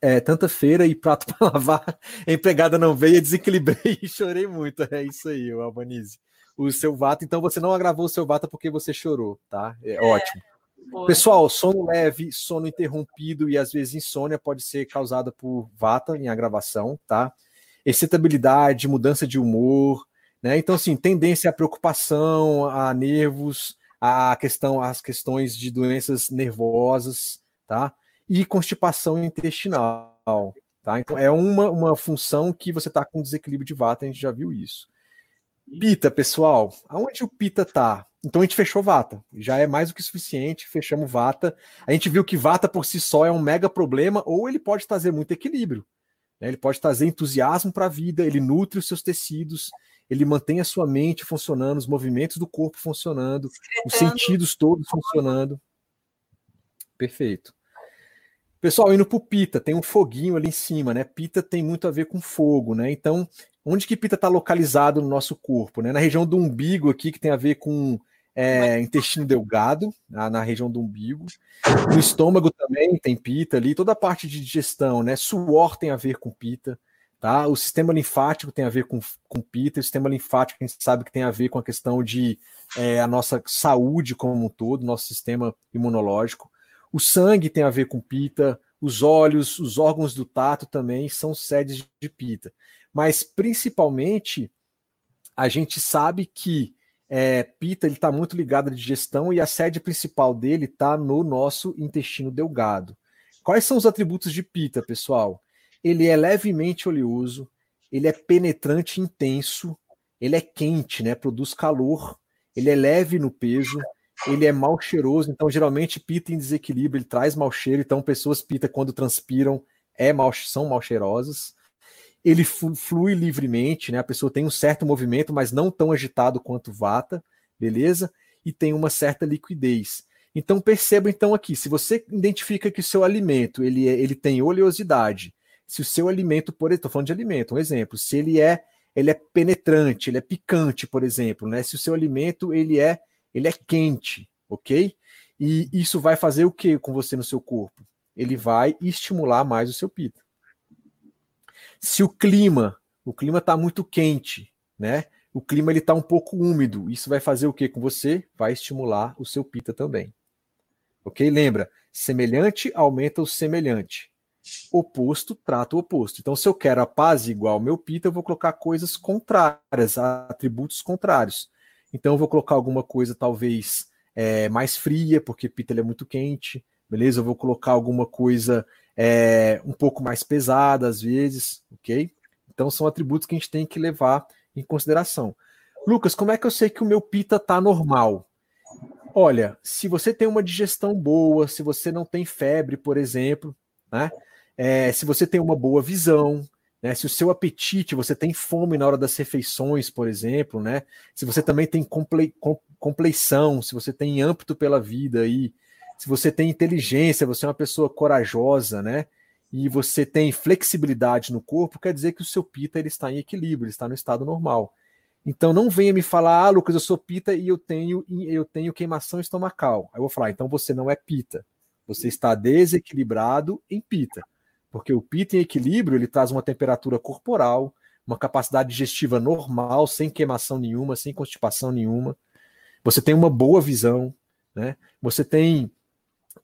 é, tanta feira e prato *laughs* para lavar, a empregada não veio, desequilibrei e chorei muito. É isso aí, Albanese. O seu vato, então você não agravou o seu vato porque você chorou, tá? É, é ótimo. Pessoal, sono leve, sono interrompido e às vezes insônia pode ser causada por vata em agravação, tá? Excitabilidade, mudança de humor, né? Então, assim, tendência à preocupação, a nervos, a questão, as questões de doenças nervosas, tá? E constipação intestinal, tá? Então, é uma, uma função que você está com desequilíbrio de vata, a gente já viu isso. Pita, pessoal, aonde o Pita tá? Então a gente fechou Vata, já é mais do que suficiente, fechamos Vata. A gente viu que Vata por si só é um mega problema, ou ele pode trazer muito equilíbrio. Né? Ele pode trazer entusiasmo para a vida, ele nutre os seus tecidos, ele mantém a sua mente funcionando, os movimentos do corpo funcionando, os sentidos todos funcionando. Perfeito. Pessoal, indo para o Pita, tem um foguinho ali em cima, né? Pita tem muito a ver com fogo, né? Então, onde que Pita está localizado no nosso corpo? Né? Na região do umbigo aqui, que tem a ver com é, intestino delgado, na, na, região do umbigo. No estômago também tem pita ali, toda a parte de digestão, né? Suor tem a ver com pita, tá? O sistema linfático tem a ver com, com pita, o sistema linfático a gente sabe que tem a ver com a questão de é, a nossa saúde como um todo, nosso sistema imunológico. O sangue tem a ver com pita, os olhos, os órgãos do tato também são sedes de pita. Mas principalmente a gente sabe que é, Pita está muito ligado à digestão e a sede principal dele está no nosso intestino delgado. Quais são os atributos de Pita, pessoal? Ele é levemente oleoso, ele é penetrante intenso, ele é quente, né? Produz calor, ele é leve no peso, ele é mal cheiroso. Então, geralmente, Pita em desequilíbrio ele traz mau cheiro. Então, pessoas Pita quando transpiram é mal, são mal cheirosas ele flui livremente, né? A pessoa tem um certo movimento, mas não tão agitado quanto vata, beleza? E tem uma certa liquidez. Então perceba então aqui, se você identifica que o seu alimento ele, é, ele tem oleosidade, se o seu alimento, por estou falando de alimento, um exemplo, se ele é ele é penetrante, ele é picante, por exemplo, né? Se o seu alimento ele é ele é quente, ok? E isso vai fazer o que com você no seu corpo? Ele vai estimular mais o seu pita. Se o clima, o clima está muito quente, né? O clima ele está um pouco úmido. Isso vai fazer o que com você? Vai estimular o seu pita também. Ok? Lembra? Semelhante aumenta o semelhante. Oposto trata o oposto. Então, se eu quero a paz igual ao meu pita, eu vou colocar coisas contrárias, atributos contrários. Então, eu vou colocar alguma coisa talvez é, mais fria, porque pita é muito quente. Beleza? Eu vou colocar alguma coisa é, um pouco mais pesada às vezes, ok? Então são atributos que a gente tem que levar em consideração. Lucas, como é que eu sei que o meu pita tá normal? Olha, se você tem uma digestão boa, se você não tem febre, por exemplo, né? É, se você tem uma boa visão, né? Se o seu apetite, você tem fome na hora das refeições, por exemplo, né? Se você também tem comple, com, compleição, se você tem âmbito pela vida aí, se você tem inteligência, você é uma pessoa corajosa, né? E você tem flexibilidade no corpo, quer dizer que o seu pita ele está em equilíbrio, ele está no estado normal. Então não venha me falar, ah, Lucas, eu sou pita e eu tenho eu tenho queimação estomacal. Aí eu vou falar, então você não é pita. Você está desequilibrado em pita. Porque o pita em equilíbrio, ele traz uma temperatura corporal, uma capacidade digestiva normal, sem queimação nenhuma, sem constipação nenhuma. Você tem uma boa visão, né? Você tem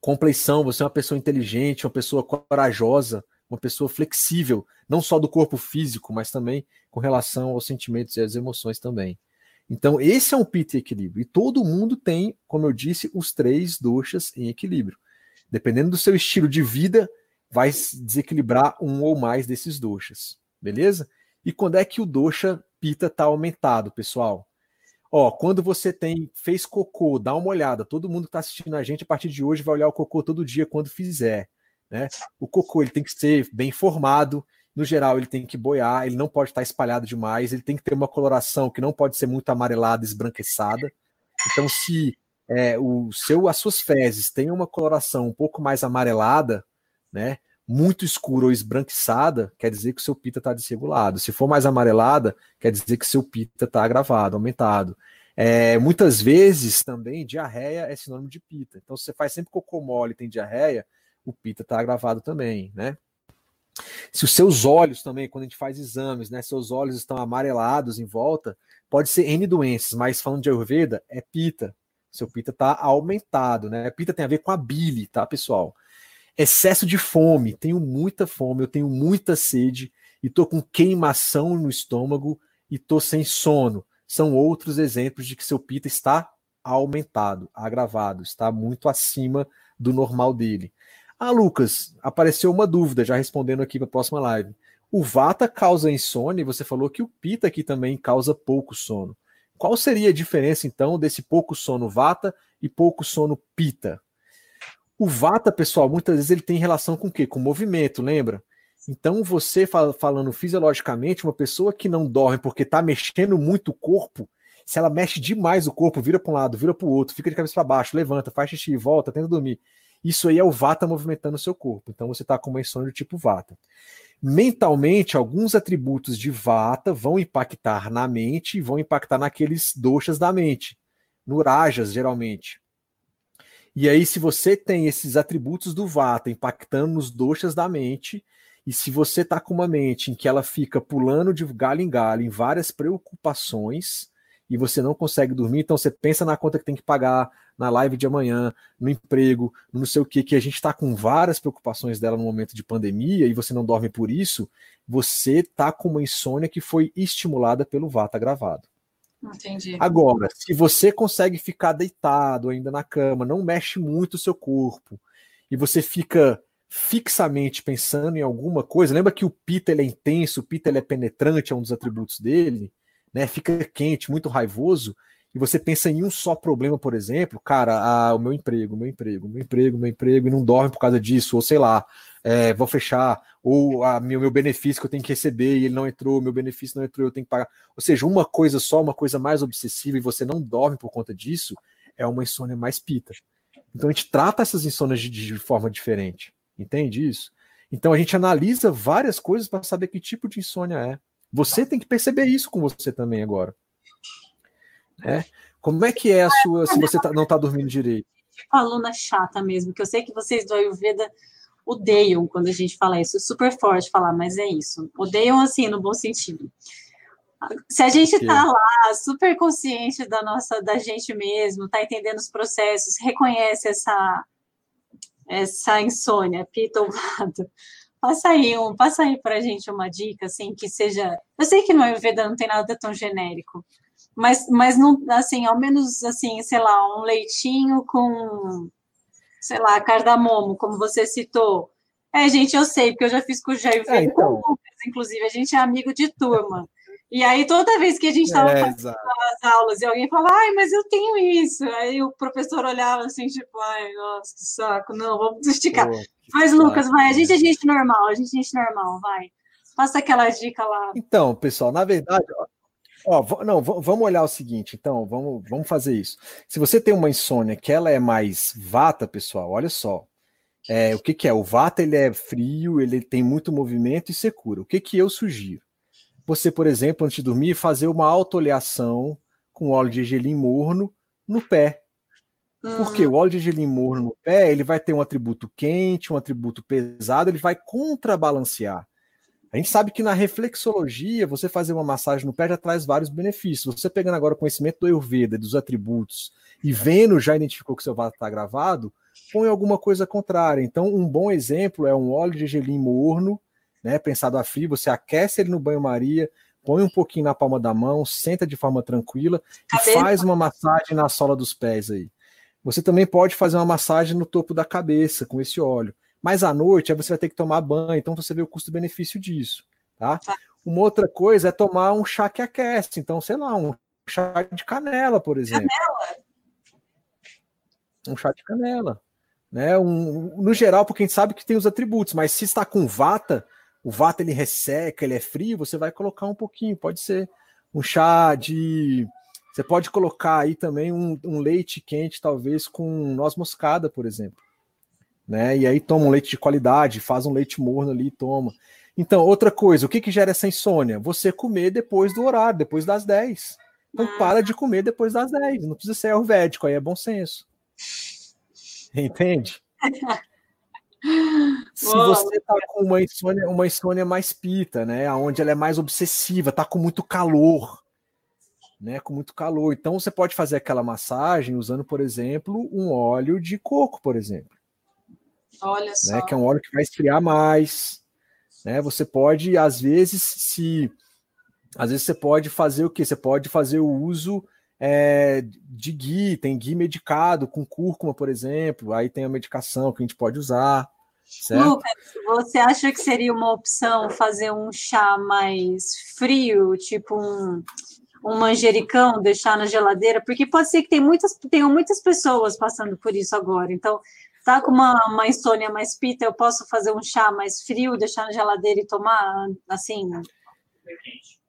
compleição, você é uma pessoa inteligente, uma pessoa corajosa, uma pessoa flexível, não só do corpo físico, mas também com relação aos sentimentos e às emoções também. Então, esse é um pita equilíbrio. E todo mundo tem, como eu disse, os três doshas em equilíbrio. Dependendo do seu estilo de vida, vai desequilibrar um ou mais desses doshas. Beleza? E quando é que o dosha pita está aumentado, pessoal? Ó, quando você tem fez cocô, dá uma olhada. Todo mundo que está assistindo a gente a partir de hoje vai olhar o cocô todo dia quando fizer, né? O cocô ele tem que ser bem formado. No geral, ele tem que boiar, ele não pode estar espalhado demais, ele tem que ter uma coloração que não pode ser muito amarelada, esbranquiçada. Então, se é, o seu, as suas fezes têm uma coloração um pouco mais amarelada, né? muito escura ou esbranquiçada, quer dizer que o seu pita está desregulado. Se for mais amarelada, quer dizer que seu pita está agravado, aumentado. É, muitas vezes também diarreia é sinônimo de pita. Então, se você faz sempre cocô mole e tem diarreia, o pita está agravado também, né? Se os seus olhos também, quando a gente faz exames, né, seus olhos estão amarelados em volta, pode ser N doenças, mas falando de Ayurveda, é pita. Seu pita está aumentado, né? Pita tem a ver com a bile, tá, pessoal? Excesso de fome, tenho muita fome, eu tenho muita sede e tô com queimação no estômago e tô sem sono. São outros exemplos de que seu pita está aumentado, agravado, está muito acima do normal dele. Ah, Lucas, apareceu uma dúvida, já respondendo aqui para a próxima live. O Vata causa insônia e você falou que o Pita aqui também causa pouco sono. Qual seria a diferença, então, desse pouco sono Vata e pouco sono Pita? O Vata, pessoal, muitas vezes ele tem relação com o quê? Com movimento, lembra? Então, você falando fisiologicamente, uma pessoa que não dorme porque está mexendo muito o corpo, se ela mexe demais o corpo, vira para um lado, vira para o outro, fica de cabeça para baixo, levanta, faz xixi, volta, tenta dormir. Isso aí é o Vata movimentando o seu corpo. Então, você está com uma insônia do tipo Vata. Mentalmente, alguns atributos de Vata vão impactar na mente e vão impactar naqueles doxas da mente. no Rajas, geralmente. E aí, se você tem esses atributos do Vata impactando nos doshas da mente, e se você está com uma mente em que ela fica pulando de galho em galho, em várias preocupações, e você não consegue dormir, então você pensa na conta que tem que pagar, na live de amanhã, no emprego, no não sei o que, que a gente está com várias preocupações dela no momento de pandemia e você não dorme por isso, você está com uma insônia que foi estimulada pelo Vata gravado. Entendi. Agora, se você consegue ficar deitado ainda na cama, não mexe muito o seu corpo, e você fica fixamente pensando em alguma coisa, lembra que o Pita ele é intenso, o Pita ele é penetrante, é um dos atributos dele, né? Fica quente, muito raivoso, e você pensa em um só problema, por exemplo, cara, ah, o meu emprego, meu emprego, meu emprego, meu emprego, e não dorme por causa disso, ou sei lá, é, vou fechar, ou a meu, meu benefício que eu tenho que receber e ele não entrou, meu benefício não entrou, eu tenho que pagar. Ou seja, uma coisa só, uma coisa mais obsessiva e você não dorme por conta disso, é uma insônia mais pita. Então a gente trata essas insônias de, de forma diferente. Entende isso? Então a gente analisa várias coisas para saber que tipo de insônia é. Você tem que perceber isso com você também agora. É? Como é que é a sua se você tá, não está dormindo direito? Aluna chata mesmo, que eu sei que vocês do Ayurveda odeiam quando a gente fala isso. Super forte falar, mas é isso. Odeiam assim, no bom sentido. Se a gente está lá, super consciente da nossa, da gente mesmo, está entendendo os processos, reconhece essa essa insônia, pita ou passa aí um, passa aí para a gente uma dica assim que seja. Eu sei que no Ayurveda não tem nada tão genérico, mas, mas não, assim, ao menos assim, sei lá, um leitinho com sei lá, cardamomo, como você citou. É, gente, eu sei, porque eu já fiz com o Jair é, então. Lucas, inclusive, a gente é amigo de turma. E aí, toda vez que a gente estava é, fazendo as aulas e alguém falava, ai, mas eu tenho isso. Aí o professor olhava assim, tipo, ai, nossa, que saco, não, vamos esticar. Pô, mas, Lucas, vai, a gente é gente normal, a gente é gente normal, vai. Passa aquela dica lá. Então, pessoal, na verdade, Ó, não, vamos olhar o seguinte, então, vamos, vamos fazer isso. Se você tem uma insônia que ela é mais vata, pessoal, olha só. É, o que, que é? O vata ele é frio, ele tem muito movimento e secura. O que, que eu sugiro? Você, por exemplo, antes de dormir, fazer uma autoleação com óleo de gergelim morno no pé. Porque o óleo de gergelim morno no pé, ele vai ter um atributo quente, um atributo pesado, ele vai contrabalancear. A gente sabe que na reflexologia, você fazer uma massagem no pé já traz vários benefícios. Você pegando agora o conhecimento do Ayurveda, dos atributos, e vendo, já identificou que seu vaso está gravado, põe alguma coisa contrária. Então, um bom exemplo é um óleo de gelim morno, né, pensado a frio, você aquece ele no banho-maria, põe um pouquinho na palma da mão, senta de forma tranquila e faz uma massagem na sola dos pés aí. Você também pode fazer uma massagem no topo da cabeça com esse óleo. Mas à noite, aí você vai ter que tomar banho, então você vê o custo-benefício disso, tá? tá? Uma outra coisa é tomar um chá que aquece, então, sei lá, um chá de canela, por exemplo. Canela? Um chá de canela. Né? Um, no geral, porque a gente sabe que tem os atributos, mas se está com vata, o vata ele resseca, ele é frio, você vai colocar um pouquinho, pode ser um chá de. Você pode colocar aí também um, um leite quente, talvez com noz moscada, por exemplo né? E aí toma um leite de qualidade, faz um leite morno ali e toma. Então, outra coisa, o que, que gera essa insônia? Você comer depois do horário, depois das 10. Então, ah. para de comer depois das 10. Não precisa ser ayurvédico, aí é bom senso. *laughs* Entende? *laughs* Se você tá com uma insônia, uma insônia mais pita, né? Onde ela é mais obsessiva, tá com muito calor, né? Com muito calor. Então você pode fazer aquela massagem usando, por exemplo, um óleo de coco, por exemplo. Olha só. Né, que é um óleo que vai esfriar mais. Né? Você pode, às vezes, se. Às vezes você pode fazer o quê? Você pode fazer o uso é, de ghee, tem ghee medicado com cúrcuma, por exemplo. Aí tem a medicação que a gente pode usar. Certo? Lucas, você acha que seria uma opção fazer um chá mais frio, tipo um, um manjericão, deixar na geladeira? Porque pode ser que tem muitas, tenham muitas pessoas passando por isso agora. Então, tá com uma, uma insônia mais pita, eu posso fazer um chá mais frio, deixar na geladeira e tomar assim?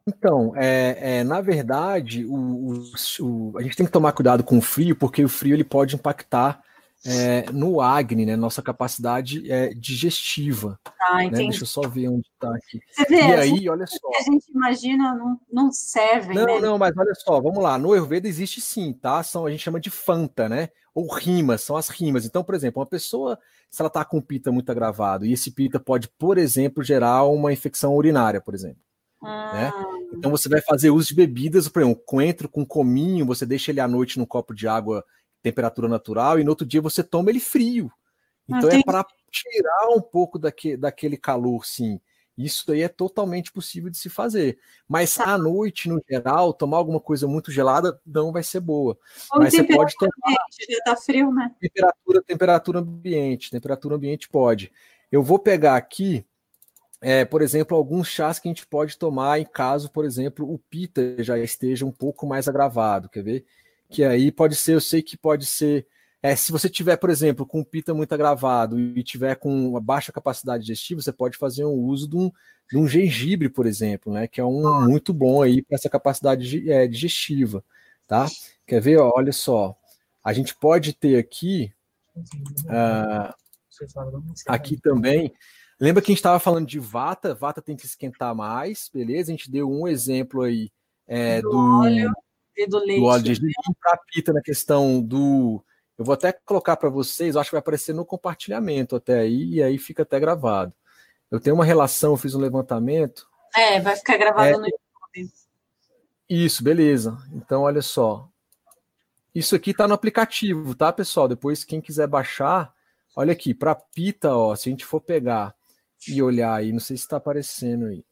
Então, é, é na verdade, o, o, o, a gente tem que tomar cuidado com o frio, porque o frio ele pode impactar é, no Agni, né? Nossa capacidade é, digestiva. Ah, né? entendi. Deixa eu só ver onde está aqui. Você vê, E aí, gente- olha só. a gente imagina não, não serve, Não, né? não, mas olha só, vamos lá. No Ayurveda existe sim, tá? São, a gente chama de fanta, né? Ou rimas, são as rimas. Então, por exemplo, uma pessoa, se ela tá com pita muito agravado, e esse pita pode, por exemplo, gerar uma infecção urinária, por exemplo. né? Ah, Então você vai fazer uso de bebidas, por exemplo, coentro com cominho, você deixa ele à noite num copo de água, temperatura natural, e no outro dia você toma ele frio. Então é para tirar um pouco daque, daquele calor, sim. Isso aí é totalmente possível de se fazer. Mas Tá. à noite, no geral, tomar alguma coisa muito gelada não vai ser boa. Ou Mas você pode tomar ambiente, já tá frio, né? temperatura, temperatura ambiente. Temperatura ambiente pode. Eu vou pegar aqui, é, por exemplo, alguns chás que a gente pode tomar em caso, por exemplo, o pita já esteja um pouco mais agravado. Quer ver? Que aí pode ser, eu sei que pode ser. É, se você tiver, por exemplo, com pita muito agravado e tiver com uma baixa capacidade digestiva, você pode fazer um uso de um, de um gengibre, por exemplo, né? Que é um muito bom aí para essa capacidade é, digestiva, tá? Quer ver? Ó, olha só. A gente pode ter aqui ah, aqui também. Lembra que a gente estava falando de vata? Vata tem que esquentar mais, beleza? A gente deu um exemplo aí é, Do do, óleo E do leite. do óleo de gergelim para pita na questão do. Eu vou até colocar para vocês, acho que vai aparecer no compartilhamento até aí, e aí fica até gravado. Eu tenho uma relação, eu fiz um levantamento. É, vai ficar gravado É, no YouTube. Isso, beleza. Então, olha só. Isso aqui está no aplicativo, tá, pessoal? Depois, quem quiser baixar, olha aqui, para pita, ó, se a gente for pegar e olhar aí, não sei se está aparecendo aí.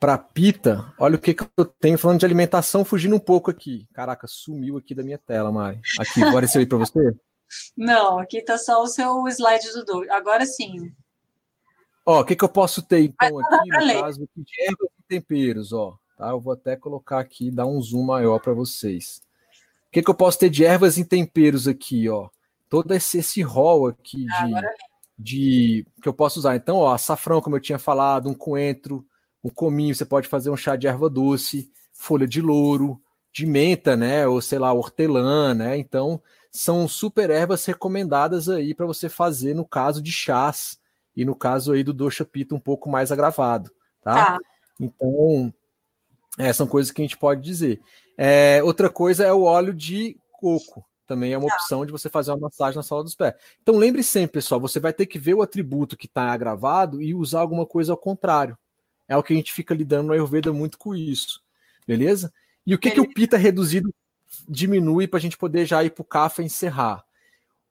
Para pita, olha o que, que eu tenho falando de alimentação, fugindo um pouco aqui. Caraca, sumiu aqui da minha tela, Mari. Aqui, apareceu aí para você? *laughs* Não, aqui tá só o seu slide do Doug. Agora sim. Ó, o que, que eu posso ter então Mas aqui, no ler. caso aqui de ervas e temperos, ó. Tá? Eu vou até colocar aqui, dar um zoom maior para vocês. O que, que eu posso ter de ervas e temperos aqui, ó? Todo esse, esse rol aqui de, de que eu posso usar. Então, ó, açafrão, como eu tinha falado, um coentro, um cominho, você pode fazer um chá de erva doce, folha de louro, de menta, né? Ou sei lá, hortelã, né? Então, são super ervas recomendadas aí para você fazer no caso de chás e no caso aí do dosha pita um pouco mais agravado, tá? Tá. Então, é, são coisas que a gente pode dizer. É, outra coisa é o óleo de coco. Também é uma opção de você fazer uma massagem na sola dos pés. Então lembre sempre, pessoal, você vai ter que ver o atributo que está agravado e usar alguma coisa ao contrário. É o que a gente fica lidando no Ayurveda muito com isso. Beleza? E o que, que o pita reduzido diminui para a gente poder já ir para o kafa e encerrar?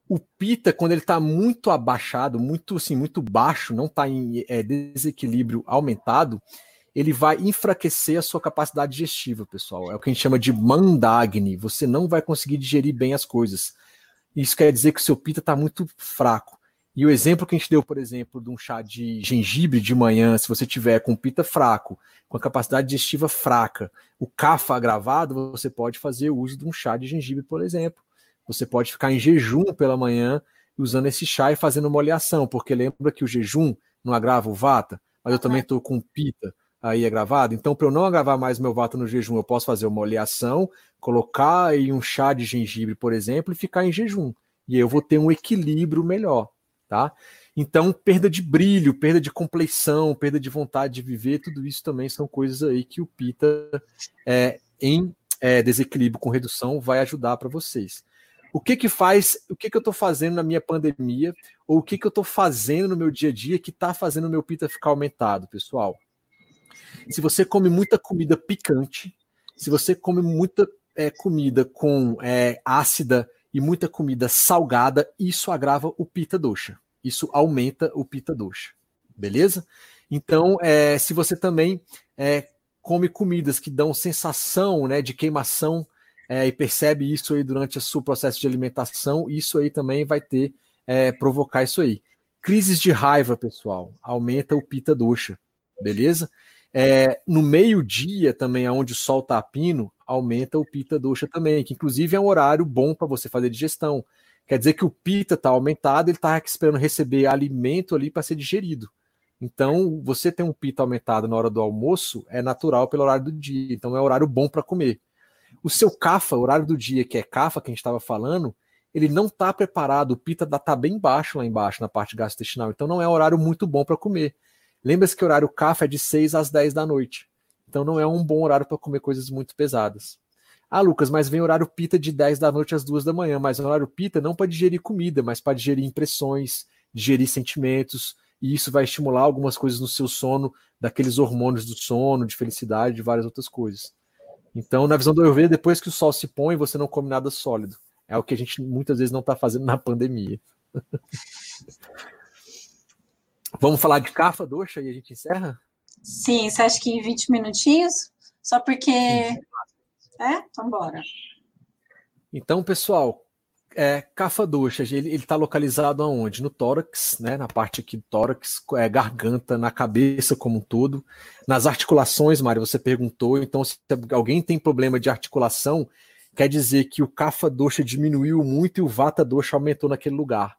O pita, quando ele está muito abaixado, muito assim, muito baixo, não está em é, desequilíbrio aumentado, ele vai enfraquecer a sua capacidade digestiva, pessoal. É o que a gente chama de mandagni. Você não vai conseguir digerir bem as coisas. Isso quer dizer que o seu pita está muito fraco. E o exemplo que a gente deu, por exemplo, de um chá de gengibre de manhã, se você tiver com pita fraco, com a capacidade digestiva fraca, o cafa agravado, você pode fazer o uso de um chá de gengibre, por exemplo. Você pode ficar em jejum pela manhã usando esse chá e fazendo uma oleação, porque lembra que o jejum não agrava o vata, mas eu também estou com pita aí agravado. Então, para eu não agravar mais meu vata no jejum, eu posso fazer uma oleação, colocar aí um chá de gengibre, por exemplo, e ficar em jejum. E aí eu vou ter um equilíbrio melhor, tá? Então, perda de brilho, perda de compleição, perda de vontade de viver, tudo isso também são coisas aí que o Pita é, em é, desequilíbrio com redução vai ajudar para vocês. O que que faz, o que que eu estou fazendo na minha pandemia, ou o que que eu estou fazendo no meu dia a dia que está fazendo o meu Pita ficar aumentado, pessoal? Se você come muita comida picante, se você come muita é, comida com é, ácida e muita comida salgada, isso agrava o pita dosha. Isso aumenta o pita dosha. Beleza? Então, é, se você também é, come comidas que dão sensação né, de queimação é, e percebe isso aí durante o seu processo de alimentação, isso aí também vai ter, é, provocar isso aí. Crises de raiva, pessoal, aumenta o pita dosha. Beleza? É, no meio-dia também, onde o sol a pino, aumenta o pita dosha também, que inclusive é um horário bom para você fazer digestão. Quer dizer que o pita está aumentado, ele está esperando receber alimento ali para ser digerido. Então, você tem um pita aumentado na hora do almoço, é natural pelo horário do dia. Então, é um horário bom para comer. O seu cafa, horário do dia, que é cafa, que a gente estava falando, ele não está preparado, o pita está bem baixo lá embaixo, na parte gastrointestinal, então não é um horário muito bom para comer. Lembra-se que o horário CAF é de 6 às 10 da noite, então não é um bom horário para comer coisas muito pesadas. Ah, Lucas, mas vem horário pita de 10 da noite às 2 da manhã, mas o horário pita não para digerir comida, mas para digerir impressões, digerir sentimentos, e isso vai estimular algumas coisas no seu sono, daqueles hormônios do sono, de felicidade, de várias outras coisas. Então, na visão do Ayurveda, depois que o sol se põe, você não come nada sólido. É o que a gente muitas vezes não está fazendo na pandemia. *laughs* Vamos falar de Kafa Dosha e a gente encerra? Sim, você acha que em 20 minutinhos? Só porque. Sim. É? Então, bora. Então, pessoal, é, Kafa Dosha, ele está localizado aonde? No tórax, né, na parte aqui do tórax, é, garganta, na cabeça como um todo. Nas articulações, Mário, você perguntou, então se alguém tem problema de articulação, quer dizer que o Kapha Dosha diminuiu muito e o Vata Dosha aumentou naquele lugar.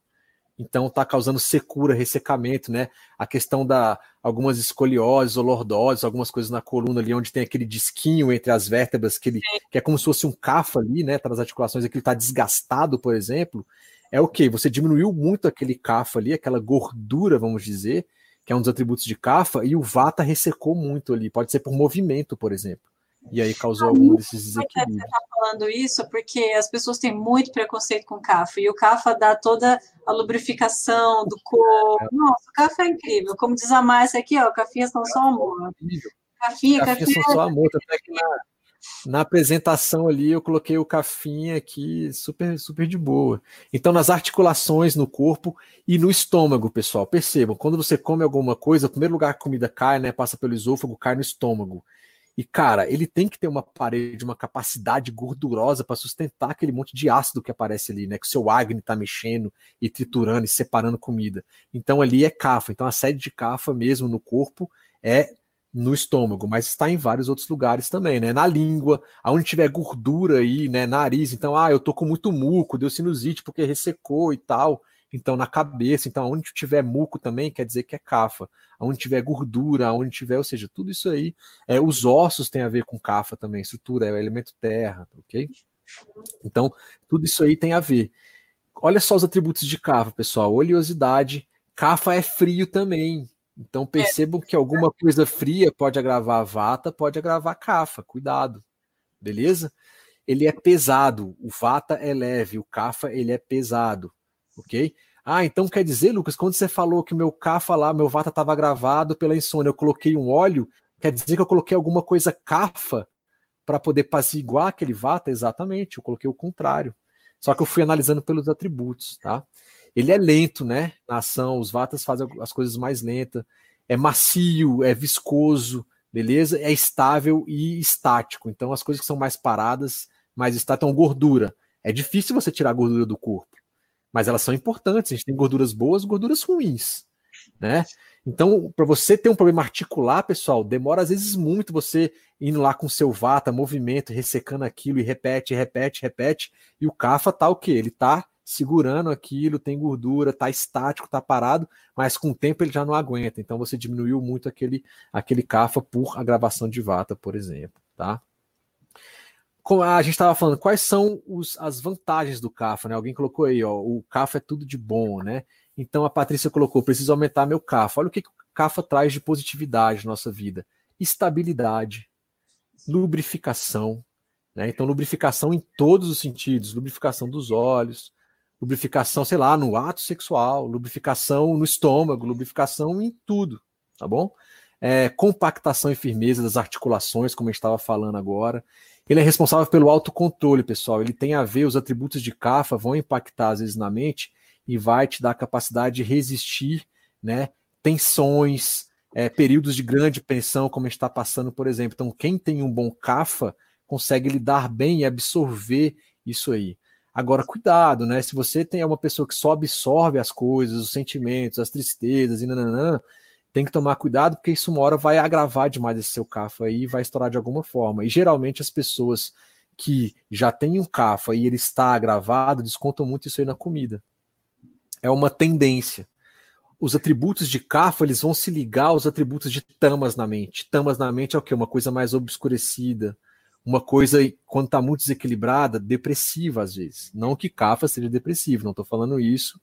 Então está causando secura, ressecamento, né? A questão da algumas escolioses ou lordoses, algumas coisas na coluna ali onde tem aquele disquinho entre as vértebras que, ele, que é como se fosse um cafa ali, né? Para as articulações, aquilo está desgastado, por exemplo. É o que? Você diminuiu muito aquele cafa ali, aquela gordura, vamos dizer, que é um dos atributos de cafa, e o vata ressecou muito ali. Pode ser por movimento, por exemplo. E aí causou algum desses desequilíbrios. Você está falando isso porque as pessoas têm muito preconceito com o CAFA, e o CAFA dá toda a lubrificação do corpo. Nossa, o CAFA é incrível. Como diz a Márcia aqui, ó, cafinhas são só amor. Cafinha, cafinha. são só amor. Que na, na apresentação ali eu coloquei o cafinha aqui super, super de boa. Então, nas articulações no corpo e no estômago, pessoal, percebam, quando você come alguma coisa, o primeiro lugar que a comida cai, né, passa pelo esôfago, cai no estômago. E, cara, ele tem que ter uma parede, uma capacidade gordurosa para sustentar aquele monte de ácido que aparece ali, né? Que o seu Agni tá mexendo e triturando e separando comida. Então ali é cafa. Então a sede de cafa mesmo no corpo é no estômago, mas está em vários outros lugares também, né? Na língua, aonde tiver gordura aí, né? Nariz, então, ah, eu tô com muito muco, deu sinusite porque ressecou e tal. Então, na cabeça, então, onde tiver muco também quer dizer que é cafa. Onde tiver gordura, onde tiver, ou seja, tudo isso aí. É, os ossos tem a ver com cafa também, estrutura, é o elemento terra, ok? Então, tudo isso aí tem a ver. Olha só os atributos de cafa, pessoal. Oleosidade. Cafa é frio também. Então, percebam que alguma coisa fria pode agravar a vata, pode agravar a cafa. Cuidado. Beleza? Ele é pesado. O vata é leve, o cafa ele é pesado ok? Ah, então quer dizer, Lucas, quando você falou que meu cafa lá, meu vata estava gravado pela insônia, eu coloquei um óleo, quer dizer que eu coloquei alguma coisa cafa para poder apaziguar aquele vata? Exatamente, eu coloquei o contrário. Só que eu fui analisando pelos atributos, tá? Ele é lento, né? Na ação, os vatas fazem as coisas mais lentas. É macio, é viscoso, beleza? É estável e estático. Então, as coisas que são mais paradas, mais estáticas, então gordura. É difícil você tirar gordura do corpo mas elas são importantes. A gente tem gorduras boas, gorduras ruins, né? Então, para você ter um problema articular, pessoal, demora às vezes muito você indo lá com seu vata, movimento, ressecando aquilo e repete, repete, repete. E o cafa tá o quê? Ele tá segurando aquilo, tem gordura, tá estático, tá parado, mas com o tempo ele já não aguenta. Então você diminuiu muito aquele aquele cafa por agravação de vata, por exemplo, tá? A gente estava falando, quais são os, as vantagens do CAFA, né? Alguém colocou aí, ó, o CAFA é tudo de bom, né? Então a Patrícia colocou, preciso aumentar meu CAFA. Olha o que, que o CAFA traz de positividade na nossa vida. Estabilidade, lubrificação, né? Então lubrificação em todos os sentidos, lubrificação dos olhos, lubrificação, sei lá, no ato sexual, lubrificação no estômago, lubrificação em tudo, tá bom? É, compactação e firmeza das articulações, como a gente estava falando agora. Ele é responsável pelo autocontrole, pessoal. Ele tem a ver, os atributos de CAFA vão impactar às vezes na mente e vai te dar a capacidade de resistir, né? Tensões, é, períodos de grande tensão, como a gente está passando, por exemplo. Então, quem tem um bom CAFA consegue lidar bem e absorver isso aí. Agora, cuidado, né? Se você tem uma pessoa que só absorve as coisas, os sentimentos, as tristezas e nananã, tem que tomar cuidado, porque isso uma hora vai agravar demais esse seu CAFA aí e vai estourar de alguma forma. E geralmente as pessoas que já têm um CAFA e ele está agravado descontam muito isso aí na comida. É uma tendência. Os atributos de CAFA eles vão se ligar aos atributos de tamas na mente. Tamas na mente é o que? Uma coisa mais obscurecida, uma coisa, quando está muito desequilibrada, depressiva às vezes. Não que CAFA seja depressivo, não estou falando isso.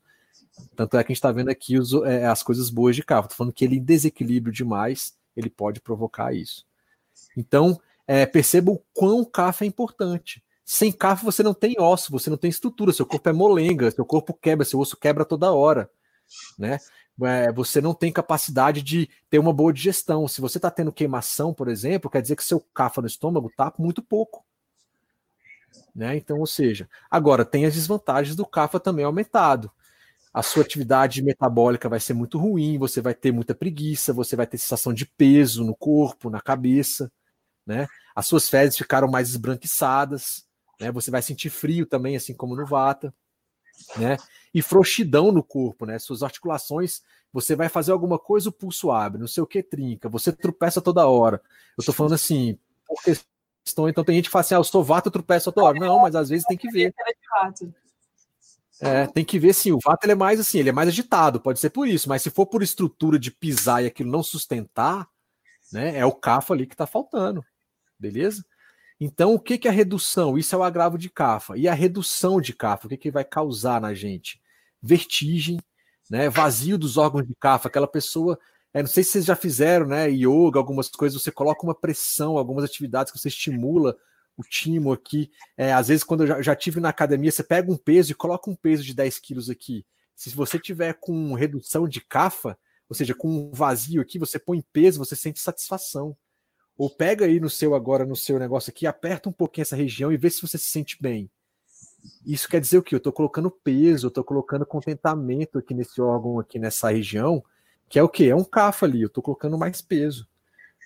Tanto é que a gente está vendo aqui os, é, as coisas boas de CAFA. Estou falando que ele em desequilíbrio demais, ele pode provocar isso. Então, é, perceba o quão CAFA é importante. Sem CAFA você não tem osso, você não tem estrutura, seu corpo é molenga, seu corpo quebra, seu osso quebra toda hora. Né? É, você não tem capacidade de ter uma boa digestão. Se você está tendo queimação, por exemplo, quer dizer que seu cafa no estômago está muito pouco. Né? Então, ou seja, agora tem as desvantagens do cafa também aumentado. A sua atividade metabólica vai ser muito ruim, você vai ter muita preguiça, você vai ter sensação de peso no corpo, na cabeça, né? As suas fezes ficaram mais esbranquiçadas, né? Você vai sentir frio também, assim como no vata né? E frouxidão no corpo, né? Suas articulações, você vai fazer alguma coisa, o pulso abre, não sei o que trinca, você tropeça toda hora. Eu tô falando assim, por então tem gente que fala assim, ah, eu sou vato, eu tropeço toda hora. Não, mas às vezes tem que ver. É, tem que ver sim, o vato é mais assim, ele é mais agitado, pode ser por isso, mas se for por estrutura de pisar e aquilo não sustentar, né, é o CAFA ali que tá faltando, beleza? Então, o que, que é a redução? Isso é o agravo de CAFA. E a redução de CAFA, o que, que vai causar na gente? Vertigem, né? vazio dos órgãos de CAFA, aquela pessoa. É, não sei se vocês já fizeram, né? Yoga, algumas coisas, você coloca uma pressão, algumas atividades que você estimula o timo aqui. É, às vezes, quando eu já, já tive na academia, você pega um peso e coloca um peso de 10 quilos aqui. Se você tiver com redução de CAFA, ou seja, com um vazio aqui, você põe peso, você sente satisfação. Ou pega aí no seu agora, no seu negócio aqui, aperta um pouquinho essa região e vê se você se sente bem. Isso quer dizer o quê? Eu estou colocando peso, eu estou colocando contentamento aqui nesse órgão, aqui nessa região, que é o quê? É um cafa ali, eu estou colocando mais peso.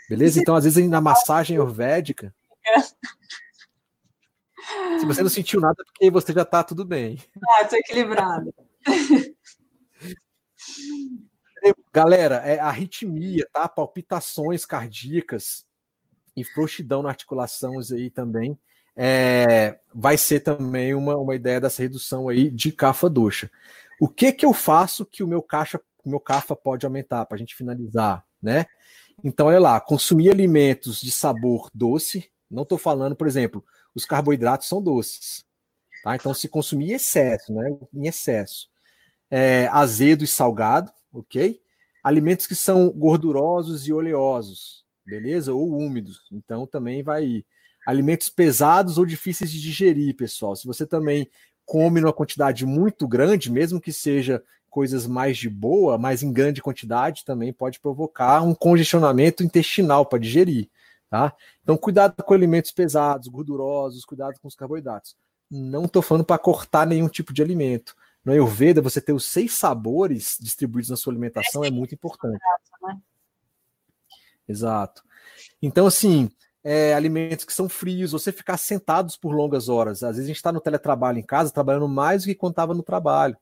Beleza? Então, às vezes, na massagem ayurvédica. *laughs* Se você não sentiu nada, é porque você já está tudo bem. Ah, tô equilibrado. Galera, é arritmia, tá? Palpitações cardíacas, e frouxidão na articulação aí também, é, vai ser também uma, uma ideia dessa redução aí de cafa doxa. O que que eu faço que o meu caixa, o meu cafa pode aumentar para a gente finalizar, né? Então, olha lá, consumir alimentos de sabor doce, não estou falando, por exemplo, os carboidratos são doces, tá? Então, se consumir em excesso, né? Em excesso. É, azedo e salgado, ok? Alimentos que são gordurosos e oleosos, beleza? Ou úmidos. Então também vai ir. Alimentos pesados ou difíceis de digerir, pessoal. Se você também come numa quantidade muito grande, mesmo que seja coisas mais de boa, mas em grande quantidade, também pode provocar um congestionamento intestinal para digerir, tá? Então, cuidado com alimentos pesados, gordurosos, cuidado com os carboidratos. Não estou falando para cortar nenhum tipo de alimento. No Ayurveda, você ter os seis sabores distribuídos na sua alimentação é, muito importante. Exato. Então, assim, é, alimentos que são frios, você ficar sentados por longas horas. Às vezes a gente está no teletrabalho em casa, trabalhando mais do que estava no trabalho.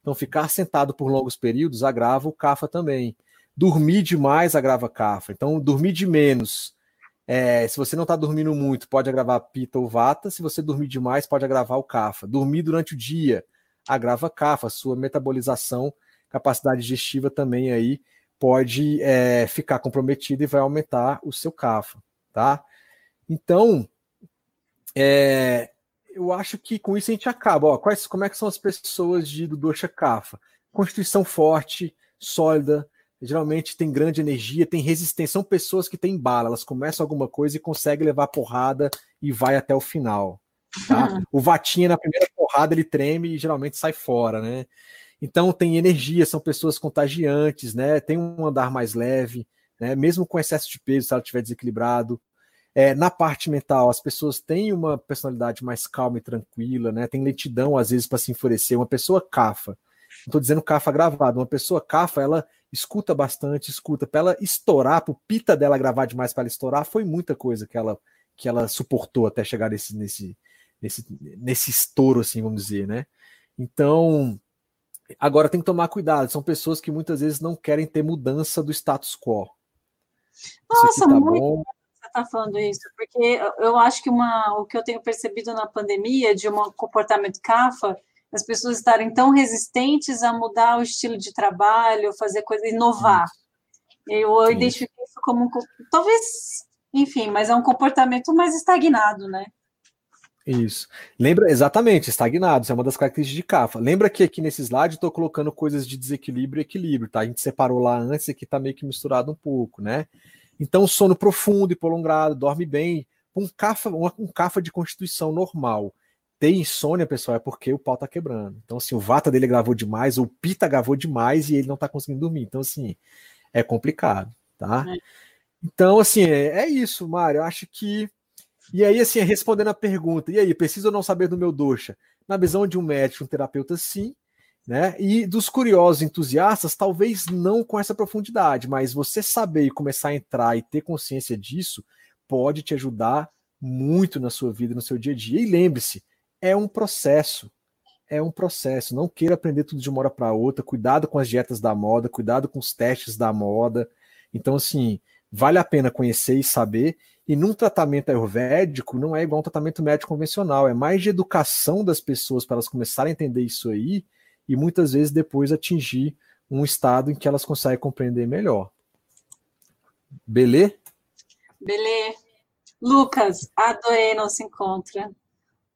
Então, ficar sentado por longos períodos agrava o CAFA também. Dormir demais agrava CAFA. Então, dormir de menos. É, se você não está dormindo muito, pode agravar pita ou vata. Se você dormir demais, pode agravar o CAFA. Dormir durante o dia agrava CAFA. Sua metabolização, capacidade digestiva também aí pode é, ficar comprometido e vai aumentar o seu CAFA, tá? Então, é, eu acho que com isso a gente acaba. Ó, quais, como é que são as pessoas de, do Dosha CAFA? Constituição forte, sólida, geralmente tem grande energia, tem resistência. São pessoas que têm bala, elas começam alguma coisa e conseguem levar porrada e vai até o final. Tá? *laughs* O Vatinha, na primeira porrada, ele treme e geralmente sai fora, né? Então tem energia, são pessoas contagiantes, né? Tem um andar mais leve, né? Mesmo com excesso de peso, se ela estiver desequilibrado. É, na parte mental, as pessoas têm uma personalidade mais calma e tranquila, né? Tem lentidão às vezes para se enfurecer. Uma pessoa cafa, não estou dizendo cafa gravado, uma pessoa cafa, ela escuta bastante, escuta. Para ela estourar, para o pita dela gravar demais para ela estourar, foi muita coisa que ela que ela suportou até chegar nesse nesse nesse nesse estouro, assim, vamos dizer, né? Então Agora tem que tomar cuidado, são pessoas que muitas vezes não querem ter mudança do status quo. Nossa, tá muito bom. você está falando isso, porque eu acho que uma, o que eu tenho percebido na pandemia de um comportamento CAFA, as pessoas estarem tão resistentes a mudar o estilo de trabalho, fazer coisa, inovar. Eu, eu identifico isso como talvez enfim, mas é um comportamento mais estagnado, né? Isso. Lembra, exatamente, estagnado, isso é uma das características de CAFA. Lembra que aqui nesse slide eu estou colocando coisas de desequilíbrio e equilíbrio, tá? A gente separou lá antes, aqui está meio que misturado um pouco, né? Então, sono profundo e prolongado, dorme bem, um CAFA, um CAFA de constituição normal. Ter insônia, pessoal, é porque o pau tá quebrando. Então, assim, o Vata dele gravou demais, o Pita gravou demais e ele não tá conseguindo dormir. Então, assim, é complicado, tá? É. Então, assim, é, é isso, Mário. Eu acho que e aí, assim, respondendo a pergunta, e aí, preciso ou não saber do meu doxa? Na visão de um médico, um terapeuta, sim, né? E dos curiosos entusiastas, talvez não com essa profundidade, mas você saber e começar a entrar e ter consciência disso pode te ajudar muito na sua vida, no seu dia a dia. E lembre-se, é um processo. É um processo. Não queira aprender tudo de uma hora para outra. Cuidado com as dietas da moda, cuidado com os testes da moda. Então, assim, vale a pena conhecer e saber. E num tratamento ayurvédico não é igual um tratamento médico convencional, é mais de educação das pessoas para elas começarem a entender isso aí e muitas vezes depois atingir um estado em que elas conseguem compreender melhor. Belê? Belê. Lucas, adorei nosso encontro.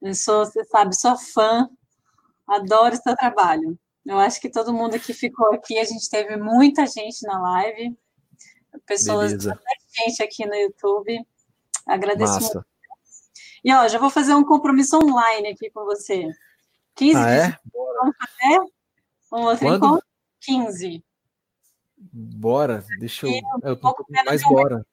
Eu sou, você sabe, sou fã, adoro seu trabalho. Eu acho que todo mundo que ficou aqui, a gente teve muita gente na live, pessoas, gente aqui no YouTube. Agradeço Massa. muito. E ó, já vou fazer um compromisso online aqui com você. 15 ah, é? Vamos fazer um outro Quando? encontro? 15. Bora, deixa eu. eu tô um mais bora.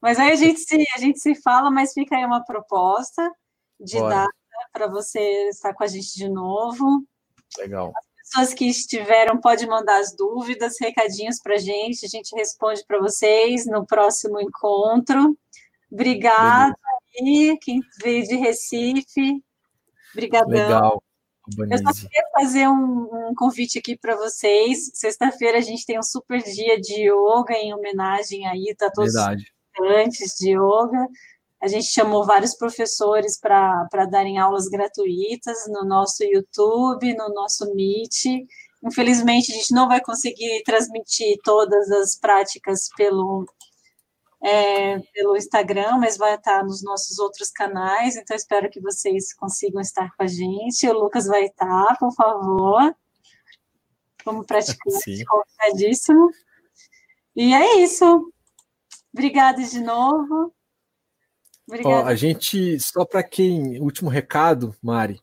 Mas aí a gente, se, a gente se fala, mas fica aí uma proposta de bora. data para você estar com a gente de novo. Legal. As pessoas que estiveram podem mandar as dúvidas, recadinhos para a gente, a gente responde para vocês no próximo encontro. Obrigada aí, quem veio de Recife. Obrigadão. Legal. Eu só queria fazer um, um convite aqui para vocês. Sexta-feira a gente tem um super dia de yoga em homenagem aí, tá todos Verdade. os estudantes de yoga. A gente chamou vários professores para darem aulas gratuitas no nosso YouTube, no nosso Meet. Infelizmente, a gente não vai conseguir transmitir todas as práticas pelo, é, pelo Instagram, mas vai estar nos nossos outros canais, então espero que vocês consigam estar com a gente. O Lucas vai estar, por favor. Como praticante, convidadíssimo. E é isso. Obrigada de novo. Ó, a gente, só para quem, último recado, Mari,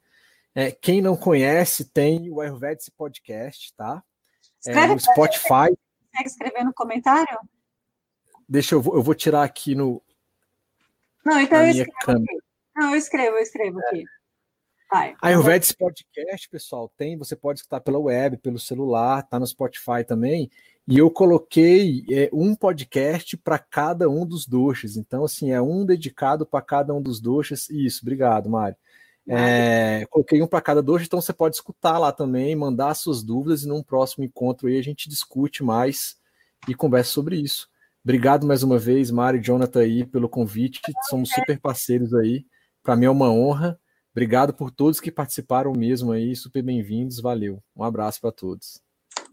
é, quem não conhece, tem o Ayurvedic Podcast, tá? É, no Spotify. Consegue escrever no comentário? Deixa eu, eu vou tirar aqui no. Não, então eu escrevo câmera. aqui. Não, eu escrevo, eu escrevo é. aqui. Vai. Ayurvedic Podcast, pessoal, tem, você pode escutar pela web, pelo celular, tá no Spotify também. E eu coloquei é, um podcast para cada um dos doxas. Então, assim, é um dedicado para cada um dos doxas. Isso, obrigado, Mário. É, coloquei um para cada doxa, então você pode escutar lá também, mandar suas dúvidas e num próximo encontro aí a gente discute mais e conversa sobre isso. Obrigado mais uma vez, Mário e Jonathan aí, pelo convite. Somos super parceiros aí. Para mim é uma honra. Obrigado por todos que participaram mesmo aí. Super bem-vindos. Valeu. Um abraço para todos.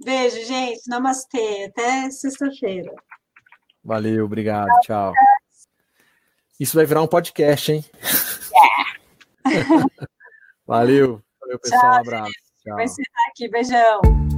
Beijo, gente. Namastê. Até sexta-feira. Valeu, obrigado. Tchau. Isso vai virar um podcast, hein? Yeah. *laughs* Valeu. Valeu, pessoal. Tchau, um abraço. Tchau. Vai encerrar aqui. Beijão.